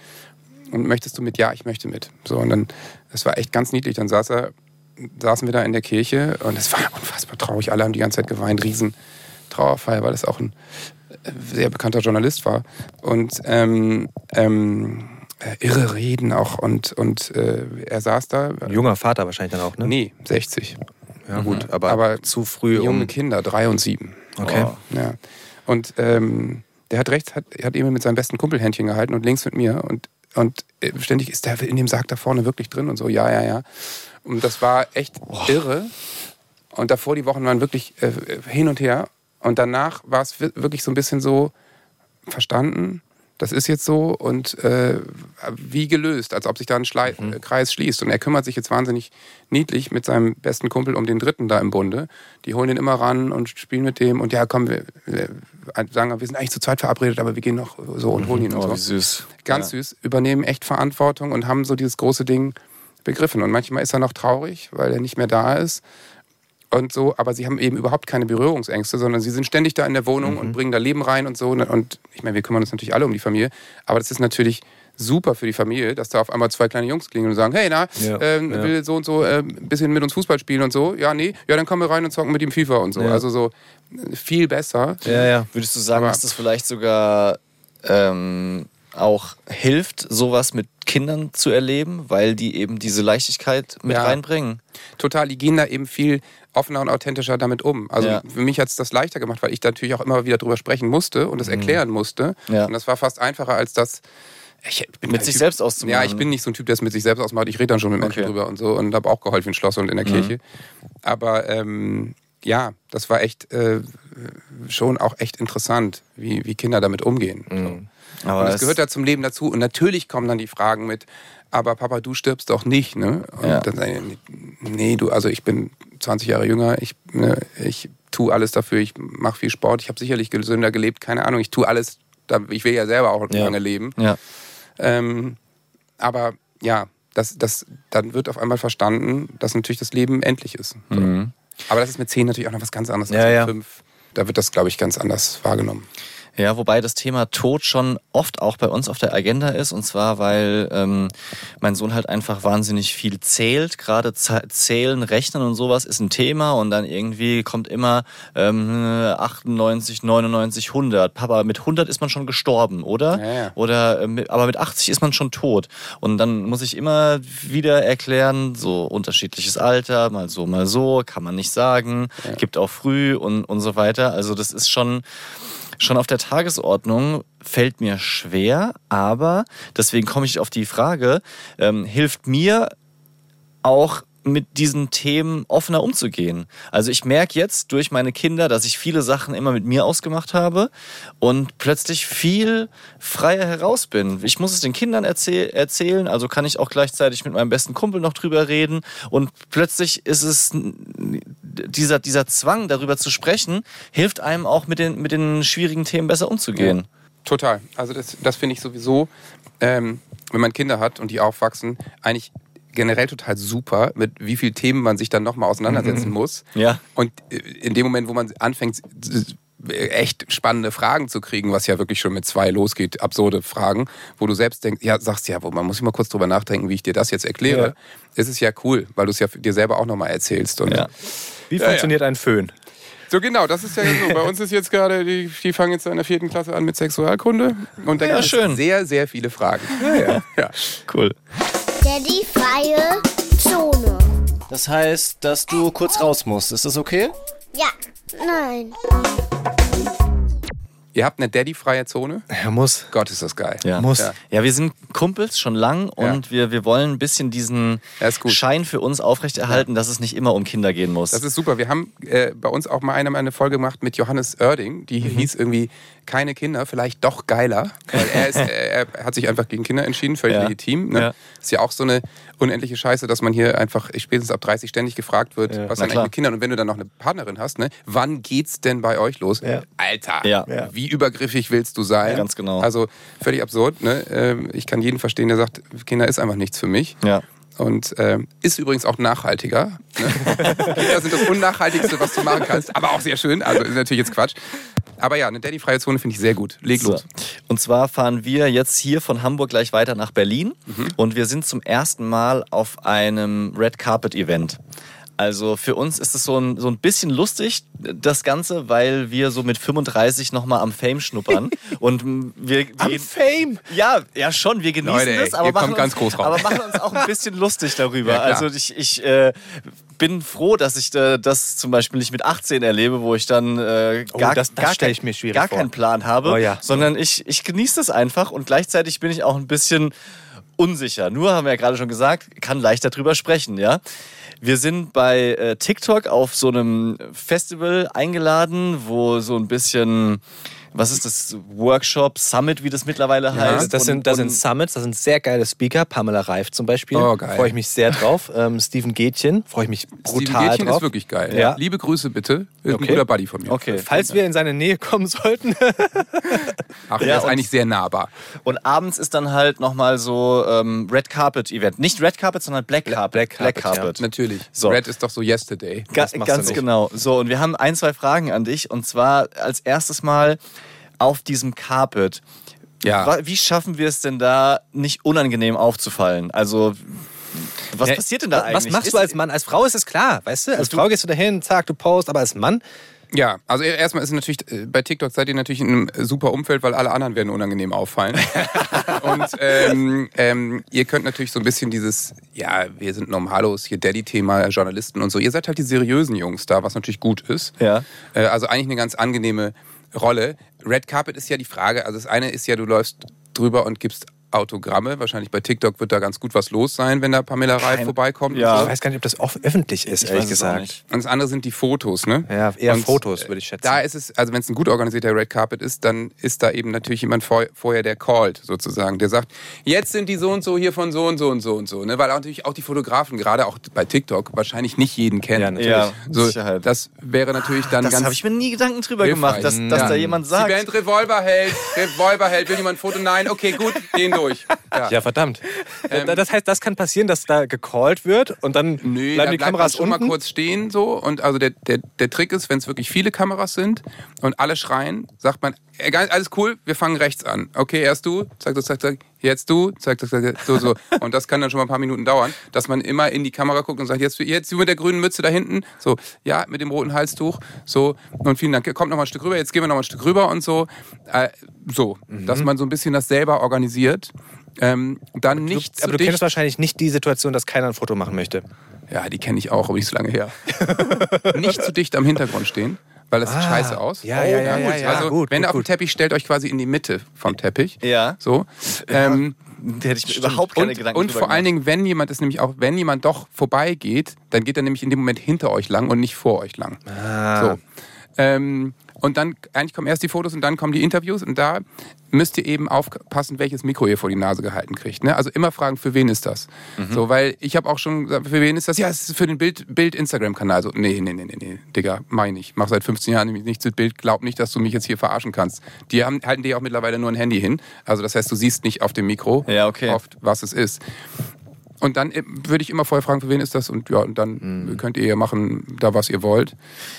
Und möchtest du mit? Ja, ich möchte mit. So, und dann, es war echt ganz niedlich. Dann saß er, saßen wir da in der Kirche und es war unfassbar traurig. Alle haben die ganze Zeit geweint. Riesen Trauerfeier, weil es auch ein äh, sehr bekannter Journalist war. Und ähm, ähm, äh, irre Reden auch. Und, und äh, er saß da. Junger Vater wahrscheinlich dann auch, ne? Nee, 60. Ja, gut, aber, Aber zu früh Junge um. Kinder, drei und sieben. Okay. Ja. Und ähm, der hat rechts, hat, hat eben mit seinem besten Kumpel Händchen gehalten und links mit mir. Und, und äh, ständig ist der in dem Sarg da vorne wirklich drin und so, ja, ja, ja. Und das war echt irre. Und davor die Wochen waren wirklich äh, hin und her. Und danach war es wi- wirklich so ein bisschen so verstanden, das ist jetzt so und äh, wie gelöst, als ob sich da ein Schlei äh, Kreis schließt. Und er kümmert sich jetzt wahnsinnig niedlich mit seinem besten Kumpel um den Dritten da im Bunde. Die holen ihn immer ran und spielen mit dem und ja, komm, wir, wir sagen, wir sind eigentlich zu zweit verabredet, aber wir gehen noch so und holen ihn und Oh, so. wie süß. Ganz süß, übernehmen echt Verantwortung und haben so dieses große Ding begriffen. Und manchmal ist er noch traurig, weil er nicht mehr da ist. Und so, aber sie haben eben überhaupt keine Berührungsängste, sondern sie sind ständig da in der Wohnung und bringen da Leben rein und so. Und ich meine, wir kümmern uns natürlich alle um die Familie, aber das ist natürlich super für die Familie, dass da auf einmal zwei kleine Jungs klingeln und sagen, hey, na, Ja, ähm, ja. will so und so äh, ein bisschen mit uns Fußball spielen und so. Ja, nee, ja, dann kommen wir rein und zocken mit ihm FIFA und so. Ja. Also so äh, viel besser. Ja, ja. Würdest du sagen, Aber- dass das vielleicht sogar ähm, auch hilft, sowas mit Kindern zu erleben, weil die eben diese Leichtigkeit mit Ja. reinbringen? total, die gehen da eben viel offener und authentischer damit um. Also Ja. für mich hat es das leichter gemacht, weil ich da natürlich auch immer wieder drüber sprechen musste und das erklären musste. Mhm. Ja. Und das war fast einfacher als das. Ich bin Mit sich typ, selbst auszumachen. Ja, ich bin nicht so ein Typ, der es mit sich selbst ausmacht. Ich rede dann schon mit Menschen Okay. Mhm. drüber und so und habe auch geholfen in Schloss und in der Kirche. Aber ähm, ja, das war echt äh, schon auch echt interessant, wie, wie Kinder damit umgehen. So. Aber und das es- gehört da zum Leben dazu. Und natürlich kommen dann die Fragen mit, aber Papa, du stirbst doch nicht, ne? Und Ja. dann sage ich, nee, du, also ich bin 20 Jahre jünger, ich, ne, ich tue alles dafür, ich mache viel Sport, ich habe sicherlich gesünder gelebt, keine Ahnung, ich tue alles, ich will ja selber auch Ja. lange leben. Ja. Ähm, aber ja, das, das, dann wird auf einmal verstanden, dass natürlich das Leben endlich ist. So. Aber das ist mit 10 natürlich auch noch was ganz anderes Ja, als ja. mit 5. Da wird das, glaube ich, ganz anders wahrgenommen. Ja, wobei das Thema Tod schon oft auch bei uns auf der Agenda ist. Und zwar, weil ähm, mein Sohn halt einfach wahnsinnig viel zählt. Gerade Zählen, Rechnen und sowas ist ein Thema. Und dann irgendwie kommt immer ähm, 98, 99, 100. Papa, mit 100 ist man schon gestorben, oder? Ja, ja. Oder, äh, mit- aber mit 80 ist man schon tot. Und dann muss ich immer wieder erklären, so unterschiedliches Alter, mal so, mal so, kann man nicht sagen. Gibt auch früh und, und so weiter. Also das ist schon schon auf der Tagesordnung fällt mir schwer, aber deswegen komme ich auf die Frage, ähm, hilft mir auch mit diesen Themen offener umzugehen. Also ich merke jetzt durch meine Kinder, dass ich viele Sachen immer mit mir ausgemacht habe und plötzlich viel freier heraus bin. Ich muss es den Kindern erzähl erzählen, also kann ich auch gleichzeitig mit meinem besten Kumpel noch drüber reden und plötzlich ist es dieser, dieser Zwang, darüber zu sprechen, hilft einem auch mit den, mit den schwierigen Themen besser umzugehen. Total. Also das, das finde ich sowieso, ähm, wenn man Kinder hat und die aufwachsen, eigentlich generell total super, mit wie vielen Themen man sich dann nochmal auseinandersetzen muss. Ja. Und äh, in dem Moment, wo man anfängt, echt spannende Fragen zu kriegen, was ja wirklich schon mit zwei losgeht, absurde Fragen, wo du selbst denkst, ja, sagst ja, wo man muss immer kurz drüber nachdenken, wie ich dir das jetzt erkläre. Ja. Es ist ja cool, weil du es ja dir selber auch nochmal erzählst. Und Ja. Wie Ja, funktioniert ein Föhn? so genau, das ist ja so. Bei uns ist jetzt gerade, die, die fangen jetzt in der vierten Klasse an mit Sexualkunde. Und da Ja, gibt es sehr, sehr viele Fragen. Ja, ja. ja. Cool. Daddy freie Zone. Das heißt, dass du kurz raus musst. Ist das okay? Ja, nein. Ihr habt eine Daddy-freie Zone? Er muss. Gott, ist das geil. Ja. Muss. Ja. Ja, wir sind Kumpels schon lang und wir, wir wollen ein bisschen diesen Ja. Schein für uns aufrechterhalten, dass es nicht immer um Kinder gehen muss. Das ist super. Wir haben äh, bei uns auch mal eine, eine Folge gemacht mit Johannes Oerding. Die Mhm. hieß irgendwie Keine Kinder, vielleicht doch geiler. Weil er, ist, er hat sich einfach gegen Kinder entschieden, völlig Ja. legitim. Ne? Ja. Ist ja auch so eine unendliche Scheiße, dass man hier einfach spätestens ab 30 ständig gefragt wird, was Na dann eigentlich mit Kindern und wenn du dann noch eine Partnerin hast, ne, wann geht's denn bei euch los? Ja. Alter, Ja. Ja. wie übergriffig willst du sein? Ganz genau. Also völlig absurd. Ne? Ähm, Ich kann jeden verstehen, der sagt, Kinder ist einfach nichts für mich. ja. Und ähm, ist übrigens auch nachhaltiger. Ne? Kinder sind das Unnachhaltigste, was du machen kannst. Aber auch sehr schön. Also ist natürlich jetzt Quatsch. Aber ja, eine Daddy-freie Zone finde ich sehr gut. Leg So. los. Und zwar fahren wir jetzt hier von Hamburg gleich weiter nach Berlin Mhm. und wir sind zum ersten Mal auf einem Red Carpet Event. Also für uns ist es so ein, so ein bisschen lustig, das Ganze, weil wir so mit 35 nochmal am Fame schnuppern. und wir, wir Fame! Ja, ja schon, wir genießen Leute, das, aber machen, uns, aber machen uns auch ein bisschen lustig darüber. Ja, also ich, ich äh, bin froh, dass ich äh, das zum Beispiel nicht mit 18 erlebe, wo ich dann äh, Oh, gar, das- das gar, ich mir gar keinen Plan habe, Oh ja. sondern ich, ich genieße das einfach und gleichzeitig bin ich auch ein bisschen unsicher. Nur haben wir ja gerade schon gesagt, kann leichter drüber sprechen, ja. Wir sind bei äh, TikTok auf so einem Festival eingeladen, wo so ein bisschen, was ist das, Workshop, Summit, wie das mittlerweile heißt. Also das, Und- sind, das sind Summits, das sind sehr geile Speaker. Pamela Reif zum Beispiel. Oh, geil. Freue ich mich sehr drauf. Ähm, Steven Gätchen, freue ich mich brutal Steven Gätchen drauf. ist wirklich geil. Ja. Liebe Grüße bitte. Ist Okay. ein guter Buddy von mir. Okay. Falls wir in seine Nähe kommen sollten. Ach, Ja, der ist und- eigentlich sehr nahbar. Und abends ist dann halt nochmal so ähm, Red Carpet Event. Nicht Red Carpet, sondern Black Carpet. Black Carpet, Natürlich. So. Red ist doch so Yesterday. Ga ganz genau. So, und wir haben ein, zwei Fragen an dich. Und zwar als erstes Mal auf diesem Carpet. Ja. Wie schaffen wir es denn da, nicht unangenehm aufzufallen? Also, was Ja, passiert denn da eigentlich? Was machst du als Mann? Als Frau ist es klar, weißt du? Als Frau gehst du dahin, zack, du post, aber als Mann, Ja, also erstmal ist es natürlich, äh, bei TikTok seid ihr natürlich in einem super Umfeld, weil alle anderen werden unangenehm auffallen. und ähm, ähm, ihr könnt natürlich so ein bisschen dieses, ja, wir sind Normalos, hier Daddy-Thema, Journalisten und so. Ihr seid halt die seriösen Jungs da, was natürlich gut ist. Ja. Äh, also eigentlich eine ganz angenehme Rolle. Red Carpet ist ja die Frage, also das eine ist ja, du läufst drüber und gibst Autogramme. Wahrscheinlich bei TikTok wird da ganz gut was los sein, wenn da Pamela Reif Kein- vorbeikommt. Ja. Ich weiß gar nicht, ob das öffentlich ist, Ich ehrlich gesagt. Und das andere sind die Fotos, ne? Ja, eher Und, Fotos, äh, würde ich schätzen. Da ist es, also wenn es ein gut organisierter Red Carpet ist, dann ist da eben natürlich jemand vor, vorher, der callt, sozusagen. Der sagt, jetzt sind die so und so hier von so und so und so und so. Ne? Weil auch natürlich auch die Fotografen, gerade auch bei TikTok, wahrscheinlich nicht jeden kennen. Ja, natürlich. Ja, so, Sicherheit. Das wäre natürlich dann das ganz habe ich mir nie Gedanken drüber hilfreich. gemacht, dass, dass Ja. da jemand Die sagt. Band Revolverheld, Revolverheld, will jemand ein Foto? Nein, okay, gut, gehen durch. Ja. Ja, verdammt. Da- das heißt, das kann passieren, dass da gecallt wird und dann Ähm, Nö, bleiben da die Kameras unten. mal kurz stehen so und also der, der, der Trick ist, wenn es wirklich viele Kameras sind und alle schreien, sagt man, egal, alles cool, wir fangen rechts an. Okay, erst du, zack, zack, zack, zack, jetzt du, zack, zack, zack, so, so. Und das kann dann schon mal ein paar Minuten dauern, dass man immer in die Kamera guckt und sagt, jetzt, jetzt du mit der grünen Mütze da hinten, so, ja, mit dem roten Halstuch, so, und vielen Dank, kommt noch mal ein Stück rüber, jetzt gehen wir noch mal ein Stück rüber und so, äh, so, Mhm. dass man so ein bisschen das selber organisiert. Ähm, dann nicht zu aber du kennst wahrscheinlich nicht die Situation, dass keiner ein Foto machen möchte. Ja, die kenne ich auch, aber nicht so lange her. nicht zu dicht am Hintergrund stehen, weil das sieht scheiße aus. Ah, ja, ja, ja, gut. ja, ja, also, gut, wenn gut, ihr auf dem. Teppich stellt euch quasi in die Mitte vom Teppich. Ja. So. Ähm, Da hätte ich mir überhaupt keine und Gedanken und vor allen. Dingen, wenn jemand ist nämlich auch, wenn jemand doch vorbeigeht, dann geht er nämlich in dem Moment hinter euch lang und nicht vor euch lang. Ah. So. Ähm, und dann, eigentlich kommen erst die Fotos und dann kommen die Interviews und da müsst ihr eben aufpassen, welches Mikro ihr vor die Nase gehalten kriegt. Ne? Also immer fragen, für wen ist das? Mhm. So, weil ich habe auch schon gesagt, für wen ist das? Ja, es ist für den Bild- Bild-Instagram-Kanal. so, nee, nee, nee, nee, nee, Digga, mach ich nicht. Mach seit 15 Jahren nämlich nichts mit Bild. Glaub nicht, dass du mich jetzt hier verarschen kannst. Die haben, halten dir auch mittlerweile nur ein Handy hin. Also das heißt, du siehst nicht auf dem Mikro Ja, okay. oft, was es ist. Und dann äh, würde ich immer vorher fragen, für wen ist das? Und ja, und dann Mhm. könnt ihr ja machen, da was ihr wollt.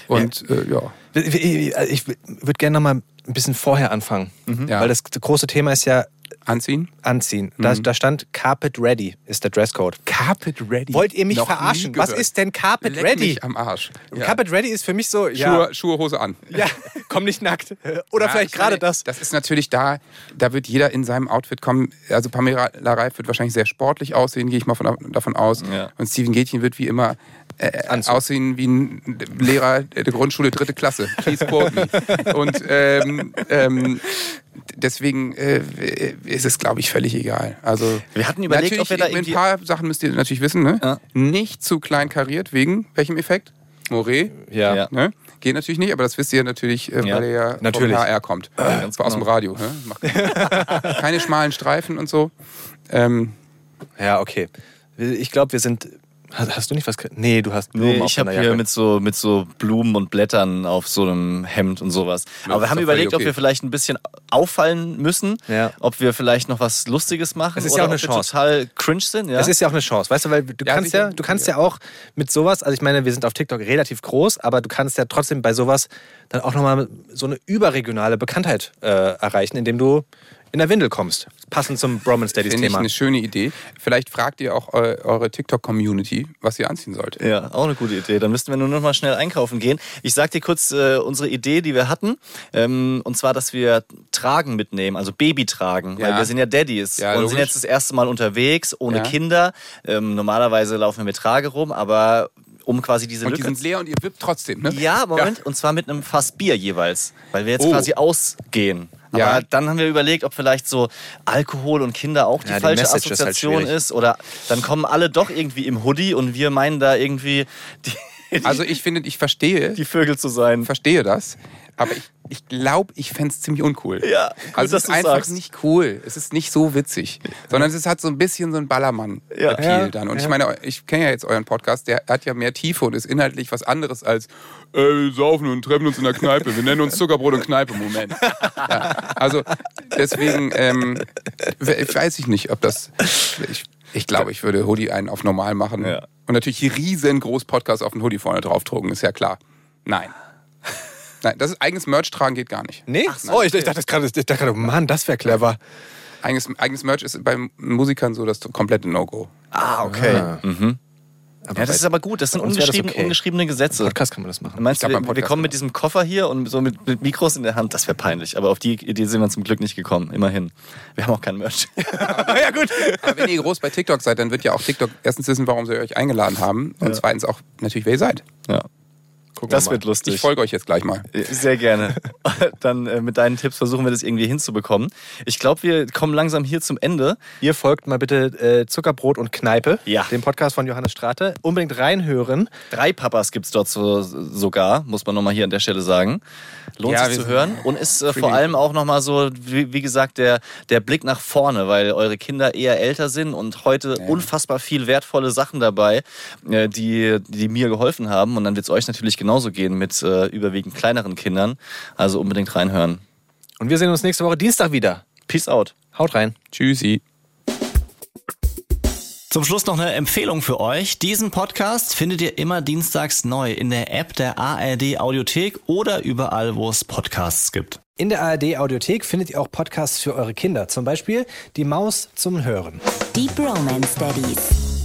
Und äh, ja. Ich würde gerne noch mal ein bisschen vorher anfangen, Ja. weil das große Thema ist ja Anziehen? Anziehen. Da, Mhm. da stand Carpet Ready ist der Dresscode. Carpet ready. Wollt ihr mich Noch verarschen? Was ist denn Carpet Leck Ready? Mich am Arsch. Ja. Carpet Ready ist für mich so, ja, Schuhe, Schuhe, Hose an. ja komm nicht nackt. Oder Ja, vielleicht ich gerade das. Das ist natürlich da, da wird jeder in seinem Outfit kommen. Also Pamela Reif wird wahrscheinlich sehr sportlich aussehen, gehe ich mal von, davon aus. Ja. Und Steven Gätchen wird wie immer äh, aussehen wie ein Lehrer der Grundschule dritte Klasse. Please quote me. Und ähm, ähm, deswegen äh, ist es, glaube ich, völlig egal. Also Wir hatten überlegt, ob wir da ein irgendwie- paar Sachen müsst ihr natürlich wissen. Ne? Ja. Nicht zu klein kariert, wegen welchem Effekt? Moré. Ja. Ja. Ne? Geht natürlich nicht, aber das wisst ihr natürlich, äh, Ja. weil ihr ja Natürlich. vom HR kommt. ganz aus dem genau. Radio. Ne? Keine schmalen Streifen und so. Ähm, Ja, okay. Ich glaube, wir sind. Hast, hast du nicht was? Nee, du hast Blumen Nee, ich habe hier mit so, mit so Blumen und Blättern auf so einem Hemd und sowas. Ja, Aber wir haben überlegt, völlig ob okay. wir vielleicht ein bisschen auffallen müssen, Ja. ob wir vielleicht noch was Lustiges machen Es ist oder ja auch eine Chance. total cringe sind. Ja? Das ist ja auch eine Chance, weißt du, weil du kannst ja, du kannst ja auch mit sowas, also ich meine, wir sind auf TikTok relativ groß, aber du kannst ja trotzdem bei sowas dann auch nochmal so eine überregionale Bekanntheit äh, erreichen, indem du in der Windel kommst. Passend zum Bromance Daddies Finde ich Thema. eine schöne Idee. Vielleicht fragt ihr auch eu eure TikTok-Community, was ihr anziehen sollt. Ja, auch eine gute Idee. Dann müssten wir nur noch mal schnell einkaufen gehen. Ich sag dir kurz äh, unsere Idee, die wir hatten. Ähm, und zwar, dass wir Tragen mitnehmen, also Babytragen. Ja. Weil wir sind ja Daddies Ja, und logisch. sind jetzt das erste Mal unterwegs, ohne Ja. Kinder. Ähm, normalerweise laufen wir mit Trage rum, aber um quasi diese Und die Lücke sind leer und ihr wippt trotzdem, ne? Ja, Moment. Und zwar mit einem Fass Bier jeweils. Weil wir jetzt Oh. quasi ausgehen. Aber Ja. dann haben wir überlegt, ob vielleicht so Alkohol und Kinder auch die Ja, die falsche Message ist halt Assoziation ist. Oder dann kommen alle doch irgendwie im Hoodie und wir meinen da irgendwie die, Also ich finde, ich verstehe, die Vögel zu sein. verstehe das, aber ich, ich glaube, ich fände es ziemlich uncool. Ja, gut, also dass es ist einfach sagst. nicht cool. Es ist nicht so witzig, sondern es hat so ein bisschen so ein Ballermann-Appeal Ja. dann. Und Ja. ich meine, ich kenne ja jetzt euren Podcast, der hat ja mehr Tiefe und ist inhaltlich was anderes als äh, wir saufen und treffen uns in der Kneipe. Wir nennen uns Zuckerbrot und Kneipe. Moment. Ja, also deswegen ähm, we- weiß ich nicht, ob das. Ich, ich glaube, ich würde Hoodie einen auf normal machen. Ja. Und natürlich riesengroß Podcast auf den Hoodie vorne draufdrucken, ist ja klar. Nein. Nein, das ist eigenes Merch tragen geht gar nicht. Nee? oh, ich, ich dachte gerade, ich dachte gerade, Mann, das wäre clever. Eigenes, eigenes Merch ist bei Musikern so das komplette No-Go. Ah, okay. Mhm. Aber Ja, das ist aber gut. Das sind ungeschriebene, okay. ungeschriebene Gesetze. Podcast kann man das machen. Meinst Ich du, wir, kommen mit diesem Koffer hier und so mit, mit Mikros in der Hand? Das wäre peinlich. Aber auf die Idee sind wir zum Glück nicht gekommen. Immerhin. Wir haben auch kein Merch. ja, gut. Aber wenn ihr groß bei TikTok seid, dann wird ja auch TikTok erstens wissen, warum sie euch eingeladen haben und zweitens auch natürlich, wer ihr seid. Ja. Gucken Das wir wird lustig. Ich folge euch jetzt gleich mal. Sehr gerne. Dann äh, mit deinen Tipps versuchen wir das irgendwie hinzubekommen. Ich glaube, wir kommen langsam hier zum Ende. Ihr folgt mal bitte äh, Zuckerbrot und Kneipe, Ja. dem Podcast von Johannes Strate. Unbedingt reinhören. Drei Papas gibt's dort so, sogar, muss man nochmal hier an der Stelle sagen. Lohnt Ja, sich zu hören und ist äh, vor allem auch nochmal so, wie, wie gesagt, der, der Blick nach vorne, weil eure Kinder eher älter sind und heute unfassbar viel wertvolle Sachen dabei, äh, die, die mir geholfen haben. Und dann wird's euch natürlich genauso gehen mit äh, überwiegend kleineren Kindern. Also unbedingt reinhören. Und wir sehen uns nächste Woche Dienstag wieder. Peace out. Haut rein. Tschüssi. Zum Schluss noch eine Empfehlung für euch. Diesen Podcast findet ihr immer dienstags neu in der App der ARD Audiothek oder überall, wo es Podcasts gibt. In der ARD Audiothek findet ihr auch Podcasts für eure Kinder. Zum Beispiel Die Maus zum Hören. Deep Romance Daddies.